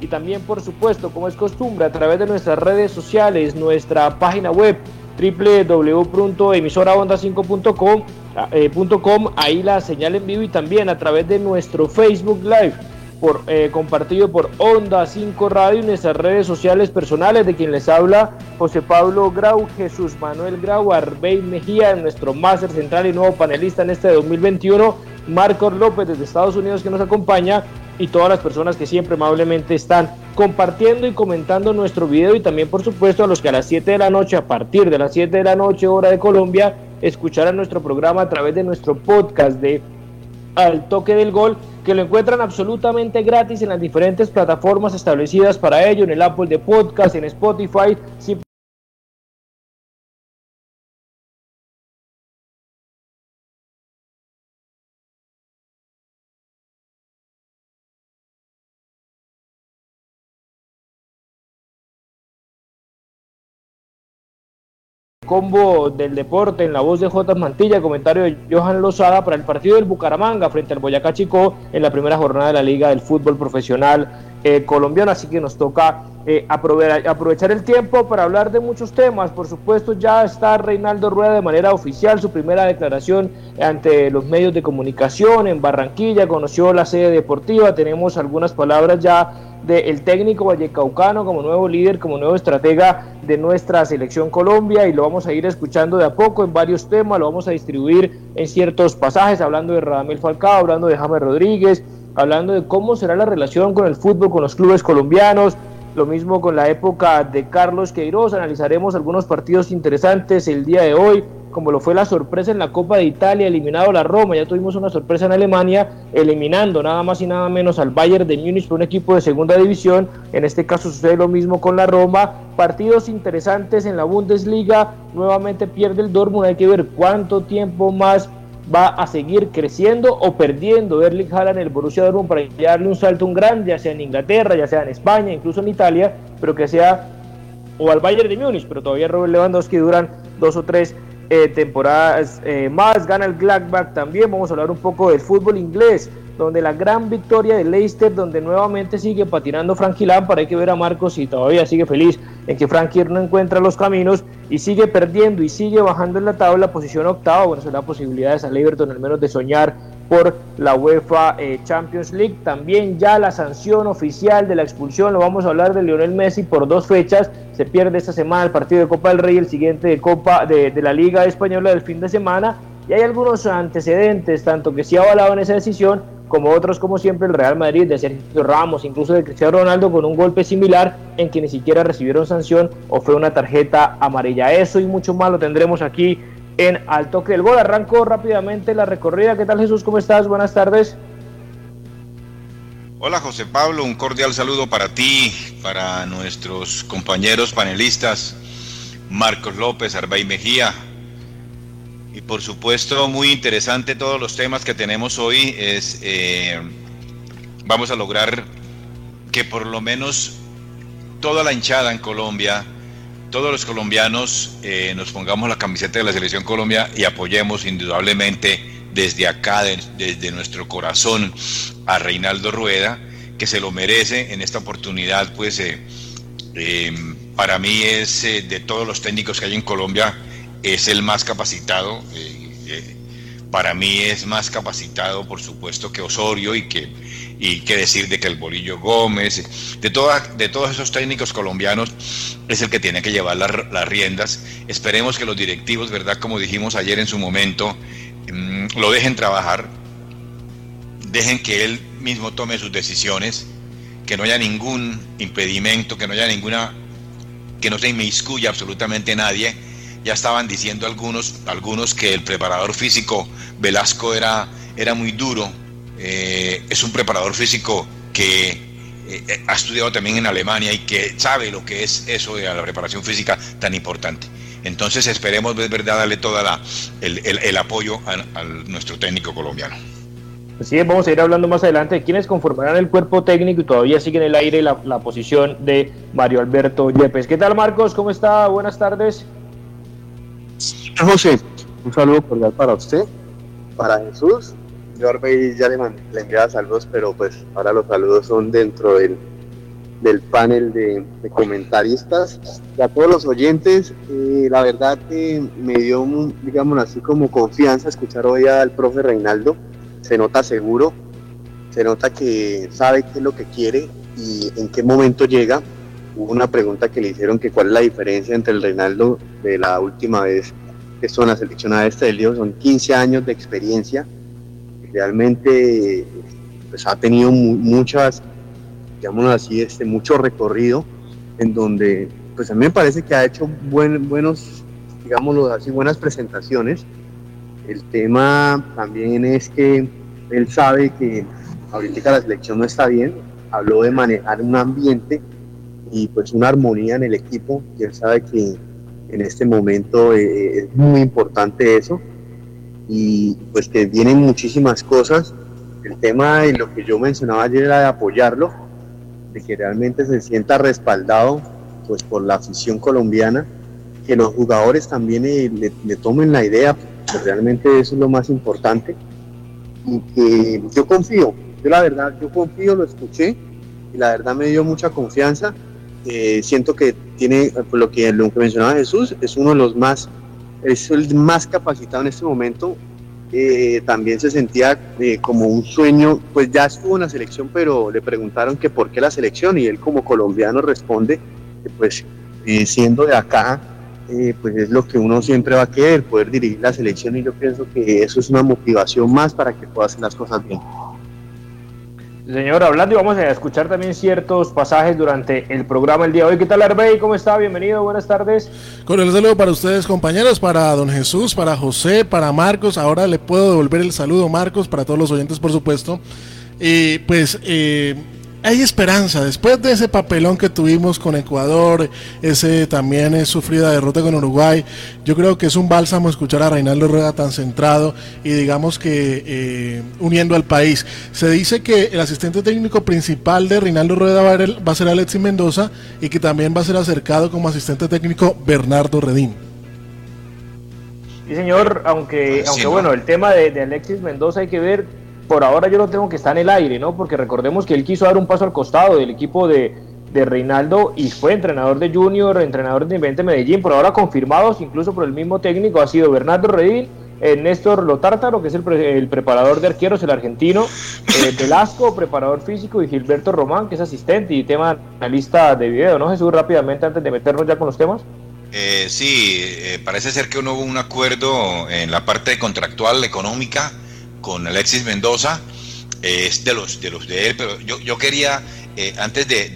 y también por supuesto como es costumbre a través de nuestras redes sociales, nuestra página web www.emisoraonda5.com eh, ahí la señal en vivo y también a través de nuestro Facebook Live por, eh, compartido por Onda 5 Radio y nuestras redes sociales personales de quien les habla José Pablo Grau, Jesús Manuel Grau, Arbey Mejía, nuestro máster central y nuevo panelista en este 2021, Marcos López desde Estados Unidos que nos acompaña y todas las personas que siempre amablemente están compartiendo y comentando nuestro video y también por supuesto a los que a las 7 de la noche, a partir de las 7 de la noche hora de Colombia, escucharán nuestro programa a través de nuestro podcast de Al Toque del Gol, que lo encuentran absolutamente gratis en las diferentes plataformas establecidas para ello, en el Apple de Podcast, en Spotify, combo del deporte en la voz de J. Mantilla, comentario de Johan Lozada para el partido del Bucaramanga frente al Boyacá Chico en la primera jornada de la Liga del Fútbol Profesional eh, Colombiano. Así que nos toca eh, aprovechar el tiempo para hablar de muchos temas. Por supuesto, ya está Reinaldo Rueda de manera oficial, su primera declaración ante los medios de comunicación en Barranquilla, conoció la sede deportiva, tenemos algunas palabras ya del técnico vallecaucano como nuevo líder, como nuevo estratega de nuestra selección Colombia y lo vamos a ir escuchando de a poco en varios temas, lo vamos a distribuir en ciertos pasajes, hablando de Radamel Falcao, hablando de James Rodríguez, hablando de cómo será la relación con el fútbol, con los clubes colombianos, lo mismo con la época de Carlos Queiroz, analizaremos algunos partidos interesantes el día de hoy, como lo fue la sorpresa en la Copa de Italia, eliminado la Roma, ya tuvimos una sorpresa en Alemania, eliminando nada más y nada menos al Bayern de Múnich por un equipo de segunda división, en este caso sucede lo mismo con la Roma, partidos interesantes en la Bundesliga, nuevamente pierde el Dortmund, hay que ver cuánto tiempo más va a seguir creciendo o perdiendo. Erling Haaland en el Borussia Dortmund para darle un salto un grande, ya sea en Inglaterra, ya sea en España, incluso en Italia, pero que sea o al Bayern de Múnich, pero todavía Robert Lewandowski duran dos o tres eh, temporadas eh, más, gana el Gladbach también, vamos a hablar un poco del fútbol inglés, donde la gran victoria de Leicester, donde nuevamente sigue patinando Frankie Lampard, hay que ver a Marcos y todavía sigue feliz en que Frankie no encuentra los caminos y sigue perdiendo y sigue bajando en la tabla, posición octava, bueno, será posibilidades al Everton al menos de soñar por la UEFA eh, Champions League. También ya la sanción oficial de la expulsión, lo vamos a hablar de Lionel Messi por dos fechas. Se pierde esta semana el partido de Copa del Rey, el siguiente de Copa de, la Liga Española del fin de semana. Y hay algunos antecedentes, tanto que avalado en esa decisión, como otros, como siempre, el Real Madrid de Sergio Ramos, incluso de Cristiano Ronaldo, con un golpe similar en que ni siquiera recibieron sanción o fue una tarjeta amarilla. Eso y mucho más lo tendremos aquí en Al Toque del Gol. Arranco rápidamente la recorrida. ¿Qué tal Jesús? ¿Cómo estás? Buenas tardes. Hola José Pablo, un cordial saludo para ti, para nuestros compañeros panelistas, Marcos López, Arbay Mejía. Y por supuesto, muy interesante todos los temas que tenemos hoy. Es, eh, vamos a lograr que por lo menos toda la hinchada en Colombia todos los colombianos eh, nos pongamos la camiseta de la Selección Colombia y apoyemos indudablemente desde acá, desde nuestro corazón, a Reinaldo Rueda, que se lo merece en esta oportunidad, pues eh, em, para mí es eh, de todos los técnicos que hay en Colombia, es el más capacitado. Para mí es más capacitado, por supuesto, que Osorio y que y decir de que el Bolillo Gómez, de, de todos esos técnicos colombianos, es el que tiene que llevar las riendas. Esperemos que los directivos, ¿verdad? Como dijimos ayer en su momento, mm, lo dejen trabajar, dejen que él mismo tome sus decisiones, que no haya ningún impedimento, que no haya ninguna, que no se inmiscuya absolutamente nadie. Ya estaban diciendo algunos, algunos que el preparador físico Velasco era, era muy duro, eh, es un preparador físico que eh, ha estudiado también en Alemania y que sabe lo que es eso de la preparación física tan importante. Entonces esperemos de verdad darle todo el, apoyo a, nuestro técnico colombiano. Así es, vamos a ir hablando más adelante de quiénes conformarán el cuerpo técnico y todavía sigue en el aire la, la posición de Mario Alberto Yepes. ¿Qué tal Marcos? ¿Cómo está? Buenas tardes. José, un saludo cordial para usted, para Jesús yo ya le, le enviaba saludos, pero pues ahora los saludos son dentro del del panel de, comentaristas y a todos los oyentes. Eh, la verdad que me dio, digamos así, como confianza escuchar hoy al profe Reinaldo. Se nota seguro, se nota que sabe qué es lo que quiere y en qué momento llega. Hubo una pregunta que le hicieron que cuál es la diferencia entre el Reinaldo de la última vez que son la seleccionada este del Lío, son 15 años de experiencia. Realmente pues, ha tenido muchas digámoslo así, este, mucho recorrido en donde, pues a mí me parece que ha hecho buen, buenos, digámoslo así, buenas presentaciones. El tema también es que él sabe que ahorita la selección no está bien, habló de manejar un ambiente y pues una armonía en el equipo, y él sabe que en este momento eh, es muy importante eso y pues que vienen muchísimas cosas. El tema y lo que yo mencionaba ayer era de apoyarlo, de que realmente se sienta respaldado pues por la afición colombiana, que los jugadores también eh, le, tomen la idea, pues realmente eso es lo más importante, y que yo confío, yo la verdad, yo confío, lo escuché, y la verdad me dio mucha confianza, eh, siento que tiene, por lo que, lo que mencionaba Jesús, es uno de los más, es el más capacitado en este momento, eh, también se sentía eh, como un sueño, pues ya estuvo en la selección, pero le preguntaron que por qué la selección y él como colombiano responde que pues eh, siendo de acá, pues es lo que uno siempre va a querer, poder dirigir la selección y yo pienso que eso es una motivación más para que pueda hacer las cosas bien. Señor, hablando y vamos a escuchar también ciertos pasajes durante el programa el día de hoy. ¿Qué tal, Arbey? ¿Cómo está? Bienvenido, buenas tardes. Con el saludo para ustedes, compañeros, para don Jesús, para José, para Marcos. Ahora le puedo devolver el saludo, Marcos, para todos los oyentes, por supuesto. Y pues eh, hay esperanza. Después de ese papelón que tuvimos con Ecuador, ese también es sufrida derrota con Uruguay, yo creo que es un bálsamo escuchar a Reinaldo Rueda tan centrado y digamos que eh, uniendo al país. Se dice que el asistente técnico principal de Reinaldo Rueda va a ser Alexis Mendoza y que también va a ser acercado como asistente técnico Bernardo Redín. Sí, señor, aunque, aunque bueno, el tema de, de Alexis Mendoza hay que ver por ahora yo no tengo que estar en el aire, ¿no? Porque recordemos que él quiso dar un paso al costado del equipo de, de Reinaldo y fue entrenador de Junior, entrenador de Independiente Medellín, por ahora confirmados incluso por el mismo técnico, ha sido Bernardo Redín, eh, Néstor Lotártaro, que es el, preparador de arqueros, el argentino, eh, Velasco, preparador físico, y Gilberto Román, que es asistente y tema analista de video, ¿no, Jesús? Rápidamente, antes de meternos ya con los temas. Eh, sí, eh, parece ser que no hubo un acuerdo en la parte contractual económica con Alexis Mendoza, es de los de los de él, pero yo, yo quería, eh, antes de,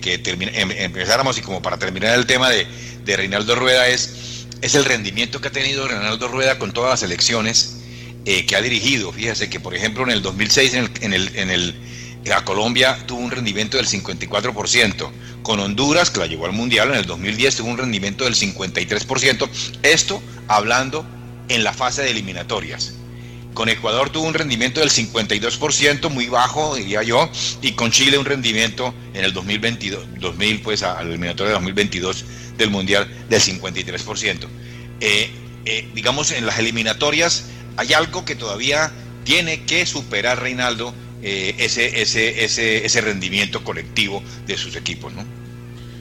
que em, empezáramos y como para terminar el tema de, Reinaldo Rueda, es, es el rendimiento que ha tenido Reinaldo Rueda con todas las elecciones eh, que ha dirigido. Fíjese que, por ejemplo, en el 2006 en el, en el, en el a Colombia tuvo un rendimiento del 54%. Con Honduras, que la llevó al Mundial en el 2010, tuvo un rendimiento del 53%. Esto hablando en la fase de eliminatorias. Con Ecuador tuvo un rendimiento del 52%, muy bajo, diría yo, y con Chile un rendimiento en el 2022, 2000, pues al eliminatorio de 2022 del Mundial del 53%. Eh, eh, digamos, en las eliminatorias hay algo que todavía tiene que superar Reinaldo, eh, ese, ese, ese, ese rendimiento colectivo de sus equipos, ¿no?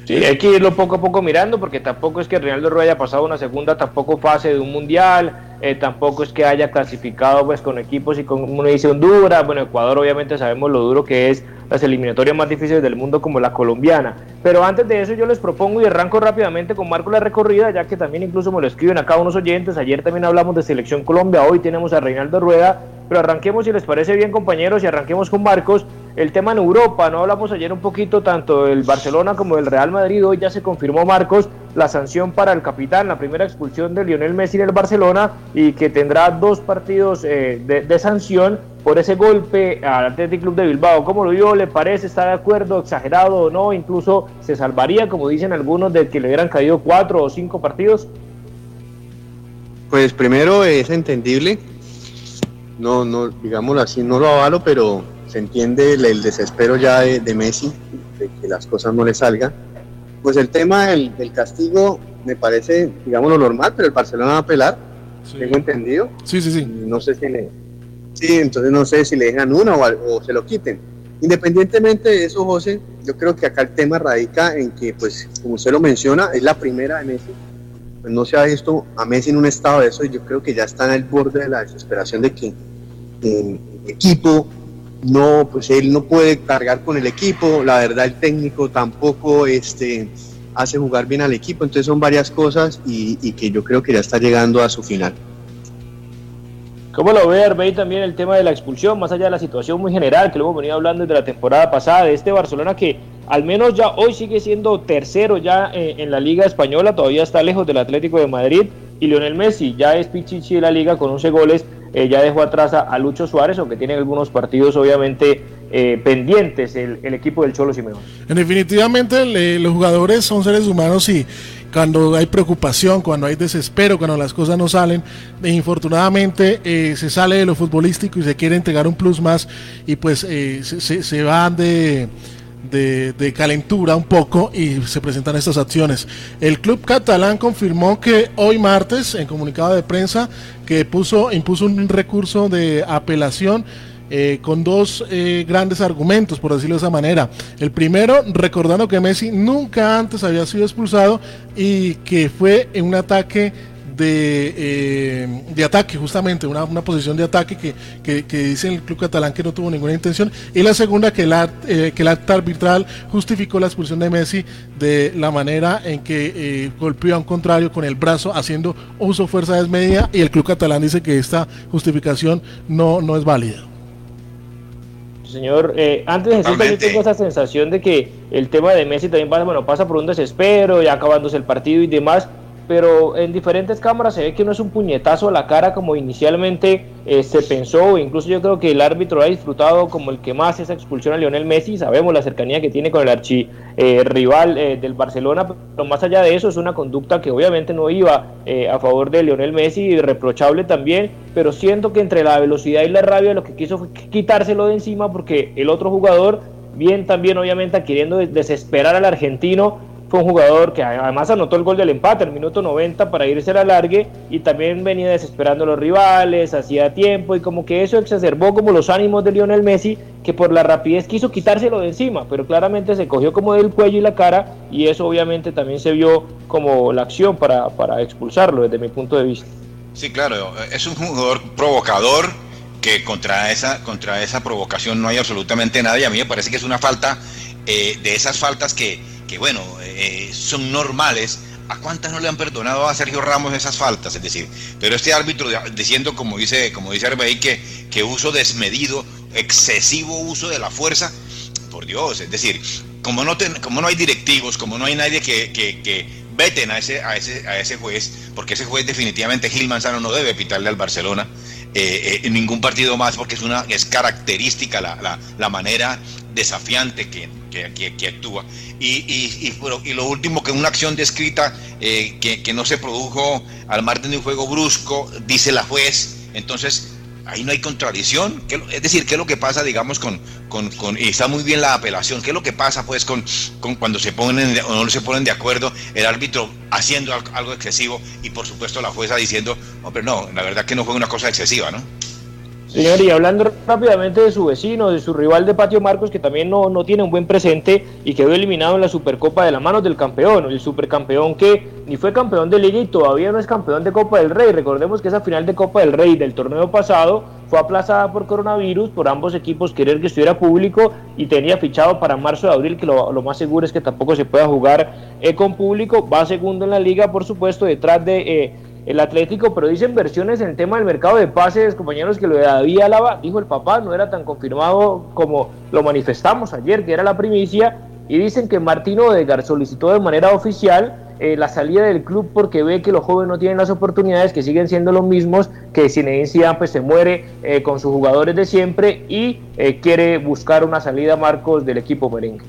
Sí, hay que irlo poco a poco mirando porque tampoco es que Reinaldo Rueda haya pasado una segunda tampoco fase de un mundial, eh, tampoco es que haya clasificado pues con equipos y como uno dice Honduras, bueno Ecuador obviamente sabemos lo duro que es las eliminatorias más difíciles del mundo como la colombiana, pero antes de eso yo les propongo y arranco rápidamente con Marco la recorrida ya que también incluso me lo escriben acá unos oyentes, ayer también hablamos de Selección Colombia, hoy tenemos a Reinaldo Rueda, pero arranquemos si les parece bien compañeros y arranquemos con Marcos, el tema en Europa, no hablamos ayer un poquito tanto del Barcelona como del Real Madrid, hoy ya se confirmó Marcos la sanción para el capitán, la primera expulsión de Lionel Messi en el Barcelona y que tendrá dos partidos eh, de, sanción por ese golpe al Athletic Club de Bilbao. ¿Cómo lo vio? ¿Le parece? ¿Está de acuerdo? ¿Exagerado o no? Incluso se salvaría, como dicen algunos, de que le hubieran caído cuatro o cinco partidos. Pues primero es entendible, no, no, digámoslo así, no lo avalo, pero se entiende el, desespero ya de, de Messi, de que las cosas no le salgan pues el tema del, castigo me parece, digamos, lo normal, pero el Barcelona va a apelar, tengo entendido. Sí, sí, sí. No sé si le... Sí, entonces no sé si le dejan una o, se lo quiten. Independientemente de eso, José, yo creo que acá el tema radica en que, pues, como usted lo menciona, es la primera de Messi. Pues no se ha visto a Messi en un estado de eso y yo creo que ya está en el borde de la desesperación de que el equipo no, pues él no puede cargar con el equipo. La verdad, el técnico tampoco este, hace jugar bien al equipo. Entonces son varias cosas y, que yo creo que ya está llegando a su final. ¿Cómo lo ve Arbey también el tema de la expulsión, más allá de la situación muy general que lo hemos venido hablando desde la temporada pasada de este Barcelona que al menos ya hoy sigue siendo tercero ya eh, en, la Liga Española, todavía está lejos del Atlético de Madrid y Lionel Messi ya es pichichi de la liga con 11 goles, eh, ya dejó atrás a, Lucho Suárez, aunque tiene algunos partidos obviamente eh, pendientes el, equipo del Cholo Simeone. Definitivamente los jugadores son seres humanos y cuando hay preocupación, cuando hay desespero, cuando las cosas no salen, e infortunadamente eh, se sale de lo futbolístico y se quiere entregar un plus más y pues eh, se, se, van de, de, calentura un poco y se presentan estas acciones. El club catalán confirmó que hoy martes, en comunicado de prensa, que puso, impuso un recurso de apelación eh, con dos eh, grandes argumentos, por decirlo de esa manera. El primero, recordando que Messi nunca antes había sido expulsado y que fue en un ataque de, eh, de ataque, justamente, una, una posición de ataque que, que, dice el club catalán que no tuvo ninguna intención. Y la segunda, que el, que el acta arbitral justificó la expulsión de Messi de la manera en que golpeó a un contrario con el brazo, haciendo uso fuerza desmedida. Y el club catalán dice que esta justificación no, no es válida. Señor, eh, antes de eso yo tengo esa sensación de que el tema de Messi también pasa, bueno, pasa por un desespero, ya acabándose el partido y demás, pero en diferentes cámaras se ve que no es un puñetazo a la cara como inicialmente eh, se pensó, incluso yo creo que el árbitro ha disfrutado como el que más esa expulsión a Lionel Messi, sabemos la cercanía que tiene con el archi eh, rival eh, del Barcelona, pero más allá de eso es una conducta que obviamente no iba a favor de Lionel Messi, reprochable también, pero siento que entre la velocidad y la rabia lo que quiso fue quitárselo de encima porque el otro jugador, bien también obviamente queriendo desesperar al argentino, fue un jugador que además anotó el gol del empate al minuto 90 para irse a la largue y también venía desesperando a los rivales, hacía tiempo y como que eso exacerbó como los ánimos de Lionel Messi que por la rapidez quiso quitárselo de encima, pero claramente se cogió como del cuello y la cara y eso obviamente también se vio como la acción para, para expulsarlo desde mi punto de vista. Sí, claro, es un jugador provocador que contra esa, contra esa provocación no hay absolutamente nada y a mí me parece que es una falta eh, de esas faltas que que bueno, eh, son normales, ¿a cuántas no le han perdonado a Sergio Ramos esas faltas? Es decir, pero este árbitro diciendo, como dice, como dice que, que uso desmedido, excesivo uso de la fuerza, por Dios, es decir, como no, como no hay directivos, como no hay nadie que, que, veten a ese, a, ese, a ese juez, porque ese juez definitivamente Gil Manzano no debe pitarle al Barcelona eh, eh, ningún partido más, porque es, una, es característica la, la, la manera desafiante que, que, actúa. Y, y, y, lo último, que una acción descrita eh, que, no se produjo al margen de un juego brusco, dice la juez, entonces ahí no hay contradicción. es decir, ¿qué es lo que pasa, digamos, con, con, y está muy bien la apelación, qué es lo que pasa, pues, con, con cuando se ponen o no se ponen de acuerdo, el árbitro haciendo algo excesivo y, por supuesto, la jueza diciendo, hombre, no, la verdad que no fue una cosa excesiva, ¿no? Señor, y hablando rápidamente de su vecino, de su rival de Patio Marcos, que también no, no tiene un buen presente y quedó eliminado en la Supercopa de las manos del campeón, el supercampeón que ni fue campeón de liga y todavía no es campeón de Copa del Rey. Recordemos que esa final de Copa del Rey del torneo pasado fue aplazada por coronavirus, por ambos equipos querer que estuviera público y tenía fichado para marzo de abril, que lo, más seguro es que tampoco se pueda jugar eh, con público. Va segundo en la liga, por supuesto, detrás de... Eh, el Atlético, pero dicen versiones en el tema del mercado de pases, compañeros, que lo de David Álava, dijo el papá, no era tan confirmado como lo manifestamos ayer, que era la primicia, y dicen que Martino Odegar solicitó de manera oficial eh, la salida del club porque ve que los jóvenes no tienen las oportunidades, que siguen siendo los mismos, que Zinedine Zidane pues se muere eh, con sus jugadores de siempre y eh, quiere buscar una salida, Marcos, del equipo merengue.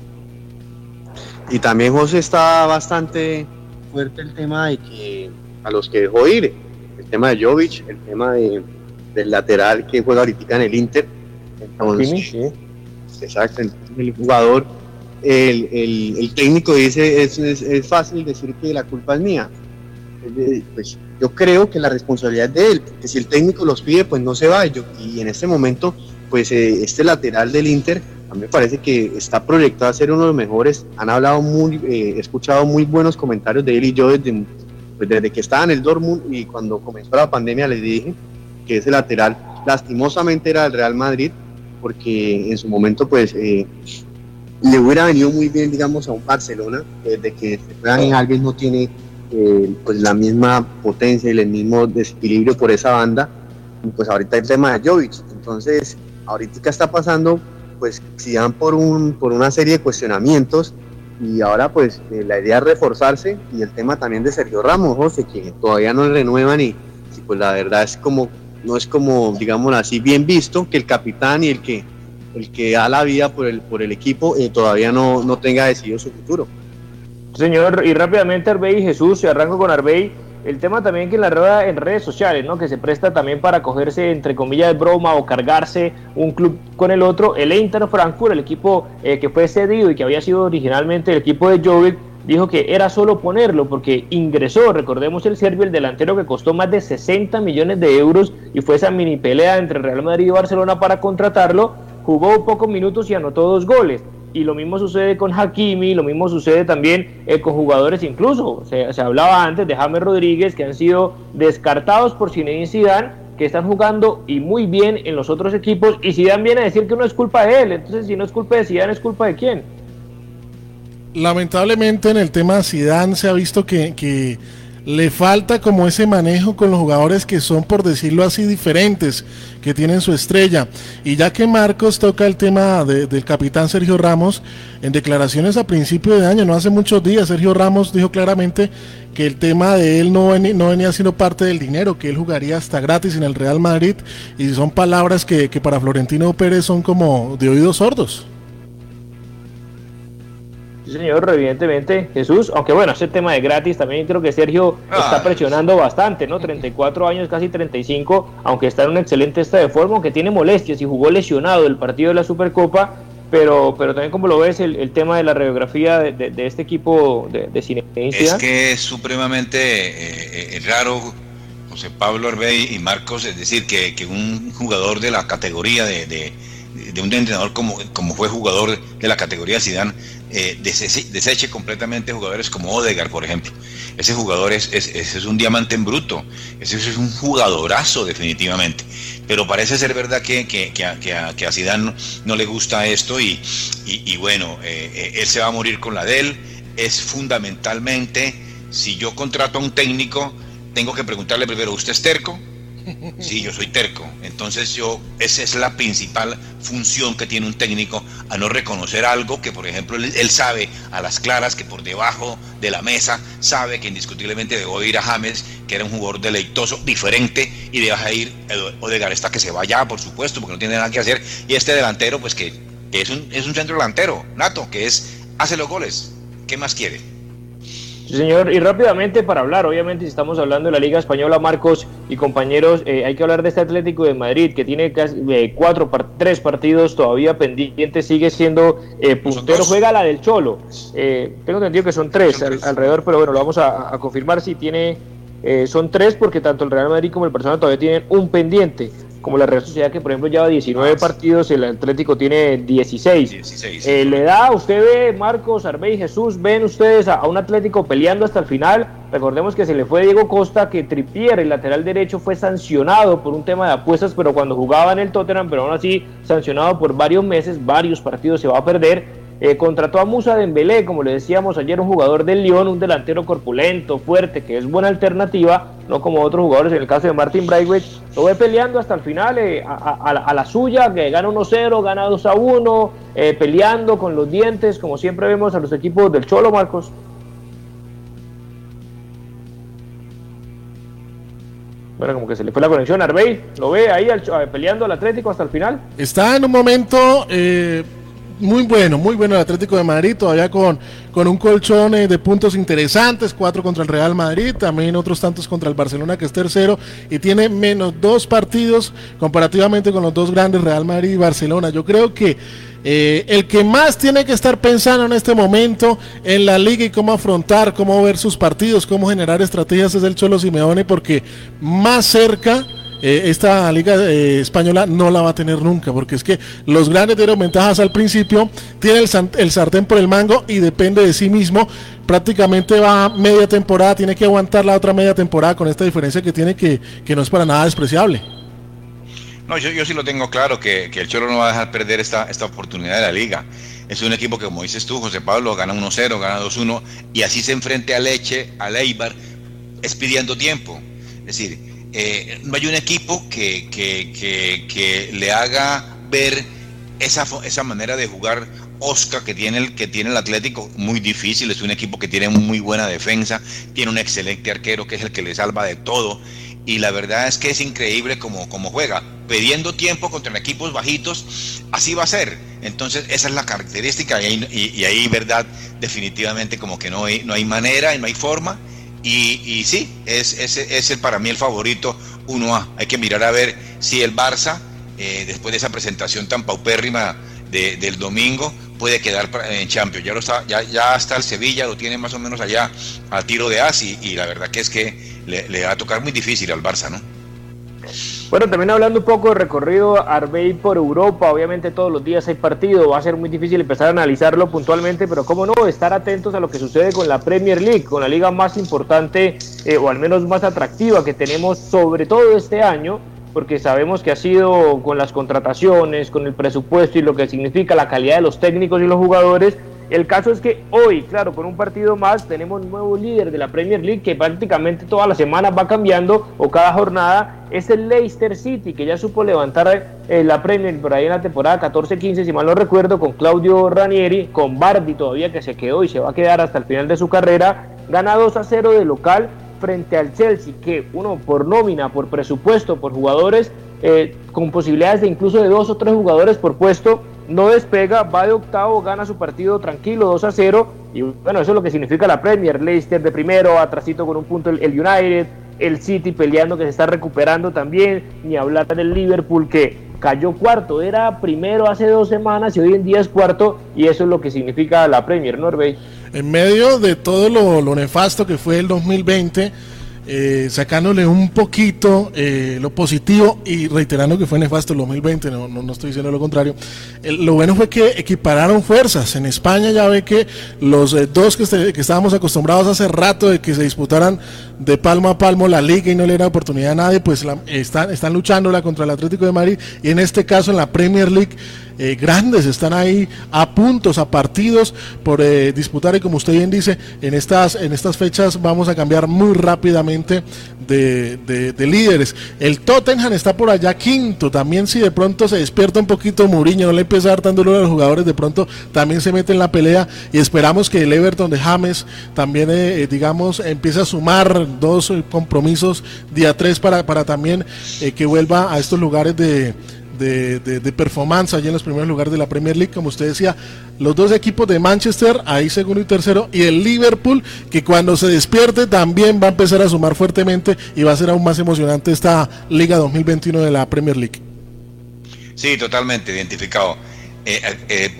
Y también José está bastante fuerte el tema de que a los que dejó ir. El tema de Jovic, el tema de, del lateral que juega ahorita en el Inter. Entonces, exacto, el jugador, el, el, el técnico dice, es, es, fácil decir que la culpa es mía. Pues yo creo que la responsabilidad es de él, porque si el técnico los pide, pues no se va. Yo, y en este momento, pues eh, este lateral del Inter a mí me parece que está proyectado a ser uno de los mejores. Han hablado muy, eh, he escuchado muy buenos comentarios de él y yo desde, pues, desde que estaba en el Dortmund y cuando comenzó la pandemia les dije que ese lateral lastimosamente era el Real Madrid porque en su momento pues eh, le hubiera venido muy bien digamos a un Barcelona desde que Dani Alves no tiene eh, pues la misma potencia y el mismo desequilibrio por esa banda pues ahorita el tema de Jovic. Entonces ahorita está pasando pues si dan por, un, por una serie de cuestionamientos y ahora pues eh, la idea es reforzarse y el tema también de Sergio Ramos, José, que todavía no renuevan y, pues la verdad es como, no es como, digamos así, bien visto que el capitán y el que, el que da la vida por el, por el equipo eh, todavía no, no tenga decidido su futuro. Señor, y rápidamente Arbey y Jesús, arranco con Arbey el tema también que la rueda en redes sociales, ¿no? Que se presta también para cogerse entre comillas de broma o cargarse un club con el otro. El Eintracht Frankfurt, el equipo eh, que fue cedido y que había sido originalmente el equipo de Jovic, dijo que era solo ponerlo porque ingresó, recordemos el serbio, el delantero que costó más de 60 millones de euros y fue esa mini pelea entre Real Madrid y Barcelona para contratarlo. Jugó pocos minutos y anotó dos goles y lo mismo sucede con Hakimi, lo mismo sucede también eh, con jugadores incluso, se, hablaba antes de James Rodríguez que han sido descartados por Zinedine Zidane, que están jugando y muy bien en los otros equipos. Y Zidane viene a decir que no es culpa de él, entonces si no es culpa de Zidane es culpa de quién. Lamentablemente en el tema Zidane se ha visto que, que le falta como ese manejo con los jugadores que son, por decirlo así, diferentes, que tienen su estrella. Y ya que Marcos toca el tema del capitán Sergio Ramos, en declaraciones a principio de año, no hace muchos días, Sergio Ramos dijo claramente que el tema de él no, venía, no venía siendo parte del dinero, que él jugaría hasta gratis en el Real Madrid, y son palabras que, que para Florentino Pérez son como de oídos sordos señor, evidentemente, Jesús. Aunque bueno, ese tema de gratis también creo que Sergio está ah. presionando bastante, ¿no? 34 años, casi 35, aunque está en un excelente estado de forma, aunque tiene molestias y jugó lesionado el partido de la Supercopa. Pero, pero también como lo ves el, tema de la radiografía de, de, este equipo de, de cine. Es que es supremamente eh, eh, raro José Pablo Arbey y Marcos, es decir, que, que un jugador de la categoría de, de, un entrenador como, como fue jugador de la categoría Zidane eh, deseche, completamente jugadores como Odegar, por ejemplo. Ese jugador es, es, un diamante en bruto, ese es un jugadorazo definitivamente. Pero parece ser verdad que, que, que, a, que a, no, le gusta esto y, y, bueno, eh, eh, él se va a morir con la de él. Es fundamentalmente, si yo contrato a un técnico, tengo que preguntarle primero, ¿usted es terco? Sí, yo soy terco. Entonces yo, esa es la principal función que tiene un técnico, a no reconocer algo que, por ejemplo, él, sabe a las claras que por debajo de la mesa sabe que indiscutiblemente debo ir a James, que era un jugador deleitoso, diferente, y deja ir Odegar está que se vaya, por supuesto, porque no tiene nada que hacer. Y este delantero, pues que, que es, un, es un centro delantero, nato, que es, hace los goles. ¿Qué más quiere? Señor, y rápidamente para hablar, obviamente si estamos hablando de la Liga Española, Marcos y compañeros, eh, hay que hablar de este Atlético de Madrid que tiene casi, eh, cuatro, tres partidos todavía pendientes, sigue siendo eh, puntero, juega la del Cholo, eh, tengo entendido que son tres, alrededor, pero bueno, lo vamos a, a confirmar si tiene, son tres porque tanto el Real Madrid como el Barcelona todavía tienen un pendiente como la Real Sociedad que por ejemplo lleva 19 ah, partidos, el Atlético tiene 16. Eh, ¿Le da, usted ve, Marcos, Arbey, Jesús, ven ustedes a, un Atlético peleando hasta el final? Recordemos que se le fue Diego Costa, que Tripier, el lateral derecho, fue sancionado por un tema de apuestas, pero cuando jugaba en el Tottenham, pero aún así sancionado por varios meses, varios partidos se va a perder eh, contrató a Musa Dembélé, como le decíamos ayer, un jugador del Lyon, un delantero corpulento, fuerte, que es buena alternativa, no como otros jugadores, en el caso de Martin Braithwaite, lo ve peleando hasta el final eh, a, la, suya, que gana 1-0, gana 2-1, eh, peleando con los dientes, como siempre vemos a los equipos del Cholo, Marcos. Bueno, como que se le fue la conexión. Arbey, ¿lo ve ahí peleando al Atlético hasta el final? Está en un momento muy bueno, muy bueno el Atlético de Madrid, todavía con, con un colchón eh, de puntos interesantes, cuatro contra el Real Madrid, también otros tantos contra el Barcelona que es tercero y tiene menos dos partidos comparativamente con los dos grandes Real Madrid y Barcelona. Yo creo que eh, el que más tiene que estar pensando en este momento en la liga y cómo afrontar, cómo ver sus partidos, cómo generar estrategias es el Cholo Simeone porque más cerca eh, esta liga eh, española no la va a tener nunca, porque es que los grandes dieron ventajas al principio, tiene el, el sartén por el mango y depende de sí mismo. Prácticamente va media temporada, tiene que aguantar la otra media temporada con esta diferencia que tiene que, que no es para nada despreciable. No, yo, yo sí lo tengo claro, que, que, el Cholo no va a dejar perder esta, esta oportunidad de la liga. Es un equipo que, como dices tú, José Pablo, gana 1-0, gana 2-1, y así se enfrente a Leche, a Leibar, es pidiendo tiempo. Es decir, eh, no hay un equipo que, que, que, que, le haga ver esa, esa manera de jugar Oscar que tiene, el, que tiene el Atlético, muy difícil, es un equipo que tiene muy buena defensa, tiene un excelente arquero que es el que le salva de todo, y la verdad es que es increíble como, como juega, pidiendo tiempo contra equipos bajitos, así va a ser. Entonces esa es la característica y, y, y ahí, verdad, definitivamente como que no hay, no hay manera y no hay forma. Y, y sí, es, es, es el, para mí el favorito 1A. Hay que mirar a ver si el Barça, eh, después de esa presentación tan paupérrima de, del domingo, puede quedar en Champions. Ya, lo está, ya, ya está el Sevilla, lo tiene más o menos allá a tiro de as y, y la verdad que es que le, le, va a tocar muy difícil al Barça, ¿no? Bueno, también hablando un poco de recorrido Arbey por Europa, obviamente todos los días hay partido, va a ser muy difícil empezar a analizarlo puntualmente, pero cómo no, estar atentos a lo que sucede con la Premier League, con la liga más importante eh, o al menos más atractiva que tenemos sobre todo este año, porque sabemos que ha sido con las contrataciones, con el presupuesto y lo que significa la calidad de los técnicos y los jugadores, el caso es que hoy, claro, con un partido más, tenemos un nuevo líder de la Premier League que prácticamente todas las semanas va cambiando o cada jornada. Es el Leicester City, que ya supo levantar eh, la Premier por ahí en la temporada 14-15, si mal no recuerdo, con Claudio Ranieri, con Bardi todavía que se quedó y se va a quedar hasta el final de su carrera. Gana 2 a 0 de local frente al Chelsea, que uno por nómina, por presupuesto, por jugadores, eh, con posibilidades de incluso de dos o tres jugadores por puesto, no despega, va de octavo, gana su partido tranquilo, 2 a 0, y bueno, eso es lo que significa la Premier, Leicester de primero, atrasito con un punto el, United, el City peleando que se está recuperando también, ni hablar del Liverpool que cayó cuarto, era primero hace dos semanas y hoy en día es cuarto, y eso es lo que significa la Premier, Norbey. En medio de todo lo nefasto que fue el 2020, eh, sacándole un poquito eh, lo positivo y reiterando que fue nefasto el 2020, no, no, no estoy diciendo lo contrario. El, lo bueno fue que equipararon fuerzas. En España ya ve que los eh, dos que, este, que, estábamos acostumbrados hace rato de que se disputaran de palmo a palmo la liga y no le era oportunidad a nadie, pues la, están, están luchándola contra el Atlético de Madrid y en este caso en la Premier League. Eh, grandes están ahí a puntos, a partidos por eh, disputar. Y como usted bien dice, en estas, en estas fechas vamos a cambiar muy rápidamente de, de, de, líderes. El Tottenham está por allá quinto, también si de pronto se despierta un poquito Mourinho, no le empieza a dar tan duro a los jugadores, de pronto también se mete en la pelea. Y esperamos que el Everton de James también, eh, digamos, empiece a sumar dos compromisos día tres para, para también que vuelva a estos lugares de de, de, de, performance allí en los primeros lugares de la Premier League, como usted decía, los dos equipos de Manchester, ahí segundo y tercero, y el Liverpool, que cuando se despierte también va a empezar a sumar fuertemente y va a ser aún más emocionante esta Liga 2021 de la Premier League. Sí, totalmente identificado. Eh, eh,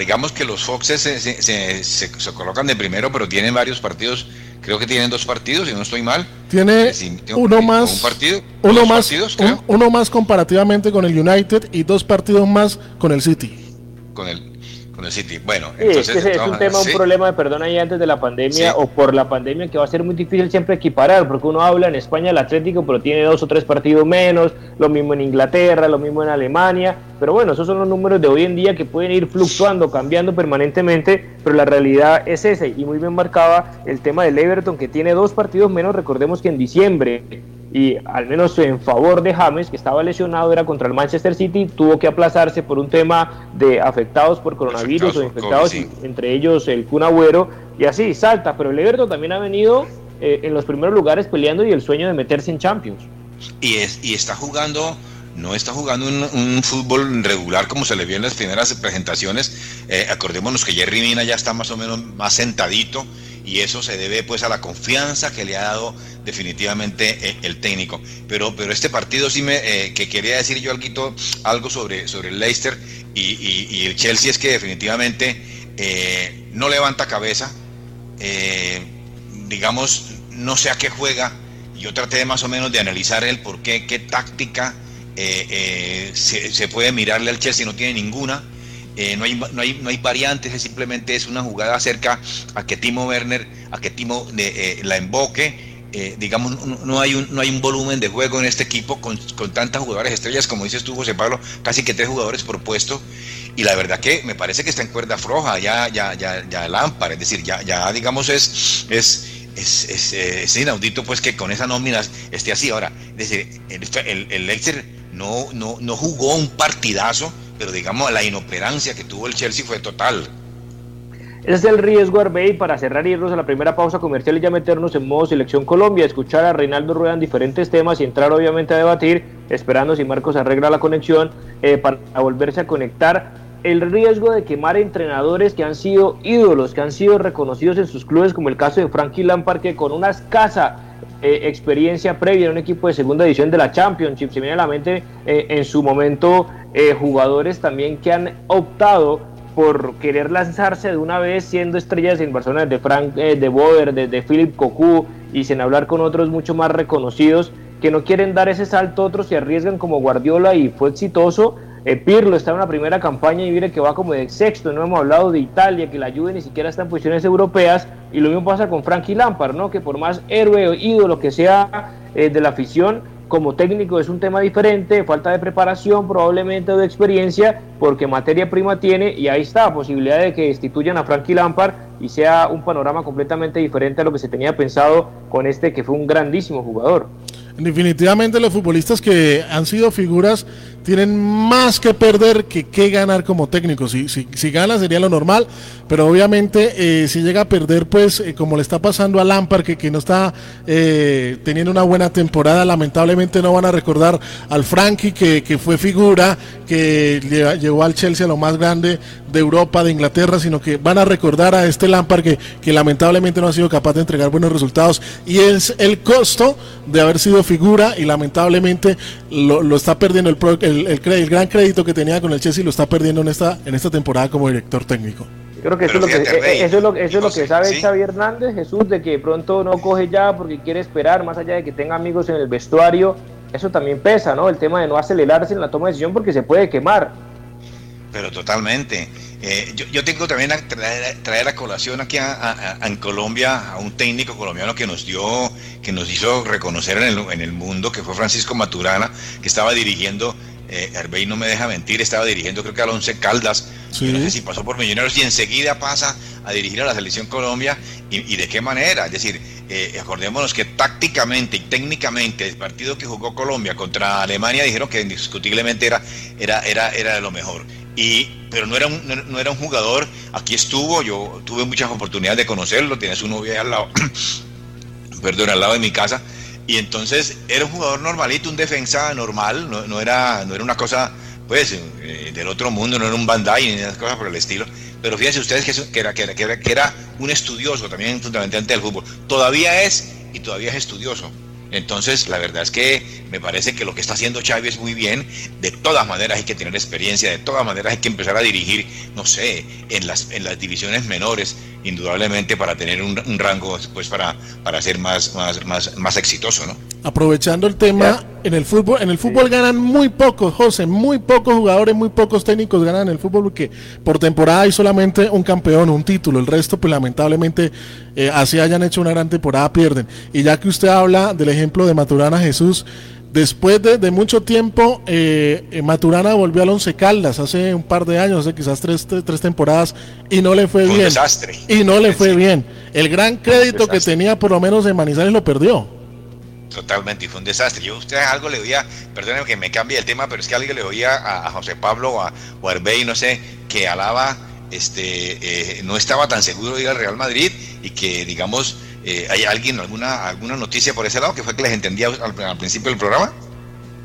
digamos que los Foxes se, se, se, se, colocan de primero, pero tienen varios partidos creo que tienen dos partidos, si no estoy mal. Tiene sí, uno más, un partido, uno más, partidos, un, uno más comparativamente con el United y dos partidos más con el City. Con el, con el City. Bueno, sí, entonces es, un tema, sí. un problema de perdón ahí antes de la pandemia sí. o por la pandemia que va a ser muy difícil siempre equiparar, porque uno habla en España el Atlético, pero tiene dos o tres partidos menos, lo mismo en Inglaterra, lo mismo en Alemania, pero bueno, esos son los números de hoy en día que pueden ir fluctuando, cambiando permanentemente, pero la realidad es esa, y muy bien marcaba el tema del Everton, que tiene dos partidos menos, recordemos que en diciembre y al menos en favor de James, que estaba lesionado, era contra el Manchester City, tuvo que aplazarse por un tema de afectados por coronavirus afectados o infectados, COVID, sí. entre ellos el Kun Agüero, y así salta, pero el Everton también ha venido eh, en los primeros lugares peleando y el sueño de meterse en Champions. Y, es, y está jugando no está jugando un, un, fútbol regular como se le vio en las primeras presentaciones. Eh, acordémonos que Jerry Mina ya está más o menos más sentadito y eso se debe pues a la confianza que le ha dado definitivamente eh, el técnico. Pero, pero este partido sí me eh, que quería decir yo algo, algo sobre, sobre el Leicester y, y, el Chelsea es que definitivamente eh, no levanta cabeza, digamos, no sé a qué juega yo traté más o menos de analizar el por qué, qué táctica eh, eh, se, puede mirarle al Chelsea, no tiene ninguna. Eh, no, hay, no, hay, no hay variantes, simplemente es una jugada cerca a que Timo Werner, a que Timo la emboque. digamos, no hay, un, no hay un volumen de juego en este equipo con, con tantas jugadores estrellas, como dices tú, José Pablo, casi que tres jugadores por puesto. Y la verdad que me parece que está en cuerda floja ya, ya, ya, ya es decir, ya, ya digamos, es, es es, es, inaudito pues que con esa nómina esté así. Ahora, es decir, el, el, Leicester no, no, no jugó un partidazo, pero digamos la inoperancia que tuvo el Chelsea fue total. Ese es el riesgo, Arbey, para cerrar y irnos a la primera pausa comercial y ya meternos en modo Selección Colombia, escuchar a Reinaldo Rueda en diferentes temas y entrar obviamente a debatir, esperando si Marcos arregla la conexión eh, para volverse a conectar el riesgo de quemar entrenadores que han sido ídolos, que han sido reconocidos en sus clubes, como el caso de Frankie Lampard, que con una escasa eh, experiencia previa en un equipo de segunda división de la Championship, se viene a la mente eh, en su momento eh, jugadores también que han optado por querer lanzarse de una vez siendo estrellas en Barcelona, de Frank de Boder, de, de Philip Cocu, y sin hablar con otros mucho más reconocidos que no quieren dar ese salto, otros se arriesgan como Guardiola y fue exitoso, eh, Pirlo está en una primera campaña y mire que va como de sexto, no hemos hablado de Italia, que la ayude ni siquiera está en posiciones europeas, y lo mismo pasa con Frankie Lampard, ¿no? que por más héroe o ídolo que sea eh, de la afición, como técnico es un tema diferente, falta de preparación probablemente o de experiencia, porque materia prima tiene, y ahí está, posibilidad de que destituyan a Frankie Lampard y sea un panorama completamente diferente a lo que se tenía pensado con este que fue un grandísimo jugador. Definitivamente los futbolistas que han sido figuras tienen más que perder que que ganar como técnicos. Si, si, si gana sería lo normal, pero obviamente eh, si llega a perder, pues eh, como le está pasando a Lampard, que, que no está eh, teniendo una buena temporada, lamentablemente no van a recordar al Frankie, que, que fue figura, que llevó al Chelsea a lo más grande de Europa, de Inglaterra, sino que van a recordar a este Lampard que, que lamentablemente no ha sido capaz de entregar buenos resultados y es el costo de haber sido figura y lamentablemente lo, lo está perdiendo el, el, gran crédito que tenía con el Chelsea lo está perdiendo en esta, en esta temporada como director técnico. Creo que eso, es lo que, eh, eso es lo, eso es lo que sabe Xavi Hernández, Jesús, de que pronto no coge ya porque quiere esperar, más allá de que tenga amigos en el vestuario, eso también pesa, ¿no? El tema de no acelerarse en la toma de decisión porque se puede quemar. Pero totalmente. Eh, yo, yo, tengo también a traer, traer a colación aquí a, en Colombia a un técnico colombiano que nos dio, que nos hizo reconocer en el, en el mundo, que fue Francisco Maturana, que estaba dirigiendo eh, Herbey no me deja mentir, estaba dirigiendo creo que al Once Caldas, no sé si pasó por Millonarios y enseguida pasa a dirigir a la Selección Colombia y, de qué manera, es decir, eh, acordémonos que tácticamente y técnicamente el partido que jugó Colombia contra Alemania dijeron que indiscutiblemente era, era, era, era de lo mejor. Y, pero no era, un, no, era un jugador, aquí estuvo, yo tuve muchas oportunidades de conocerlo, tiene su novia al lado, perdón, al lado de mi casa, y entonces era un jugador normalito, un defensa normal, no, era, no era una cosa pues eh, del otro mundo, no era un Bandai ni esas cosas por el estilo. Pero fíjense ustedes que, era, que, era, que, era, un estudioso también fundamentalmente del fútbol. Todavía es y todavía es estudioso. Entonces, la verdad es que me parece que lo que está haciendo Xavi es muy bien. De todas maneras hay que tener experiencia, de todas maneras hay que empezar a dirigir, no sé, en las, en las divisiones menores, indudablemente para tener un, rango después para, para ser más, más, más, más exitoso, ¿no? Aprovechando el tema, en el fútbol, en el fútbol ganan muy pocos, José, muy pocos jugadores, muy pocos técnicos ganan en el fútbol porque por temporada hay solamente un campeón, un título, el resto pues lamentablemente eh, así hayan hecho una gran temporada pierden. Y ya que usted habla del ejemplo de Maturana Jesús, Después de, mucho tiempo, eh, eh, Maturana volvió al Once Caldas hace un par de años, hace quizás tres, tres, temporadas, y no le fue, bien. desastre. Y no le fue bien. El gran crédito que tenía, por lo menos en Manizales, lo perdió. Totalmente, y fue un desastre. Yo usted algo le oía, perdónenme que me cambie el tema, pero es que alguien le oía a, José Pablo o a, o no sé, que alaba, este, eh, no estaba tan seguro de ir al Real Madrid y que, digamos, eh, ¿Hay alguien, alguna, alguna noticia por ese lado que fue que les entendía al, principio del programa?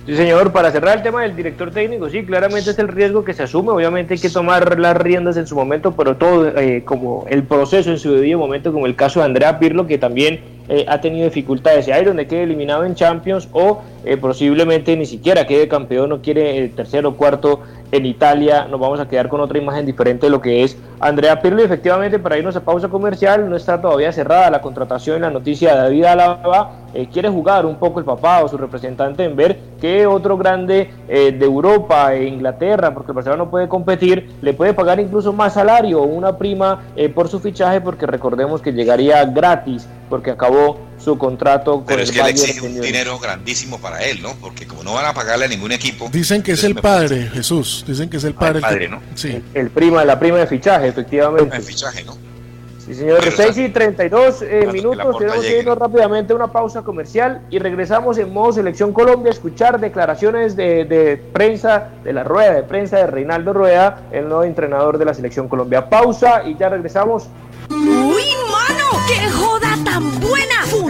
Sí, señor, para cerrar el tema del director técnico, sí, claramente es el riesgo que se asume, obviamente hay que tomar las riendas en su momento, pero todo eh, como el proceso en su debido momento, como el caso de Andrea Pirlo, que también eh, ha tenido dificultades, hay donde quede eliminado en Champions o posiblemente ni siquiera quede campeón o quiere el tercero o cuarto en Italia, nos vamos a quedar con otra imagen diferente de lo que es Andrea Pirlo. Efectivamente, para irnos a pausa comercial, no está todavía cerrada la contratación la noticia de David Álava. Eh, quiere jugar un poco el papá o su representante en ver que otro grande eh, de Europa e Inglaterra, porque el Barcelona no puede competir, le puede pagar incluso más salario o una prima eh, por su fichaje, porque recordemos que llegaría gratis, porque acabó su contrato con Pero es que le exige un dinero grandísimo para él, ¿no? Porque como no van a pagarle a ningún equipo. Dicen que es el padre, Jesús. Dicen que es el padre. el padre, ¿no? Sí. El, prima, la prima de fichaje, efectivamente. El fichaje, ¿no? Sí, señor. 6 y 32 eh, minutos. Tenemos que irnos rápidamente a una pausa comercial y regresamos en modo Selección Colombia a escuchar declaraciones de, de, prensa, de la rueda de prensa de Reinaldo Rueda, el nuevo entrenador de la Selección Colombia. Pausa y ya regresamos. ¡Uy, mano! ¡Qué joda tan buena!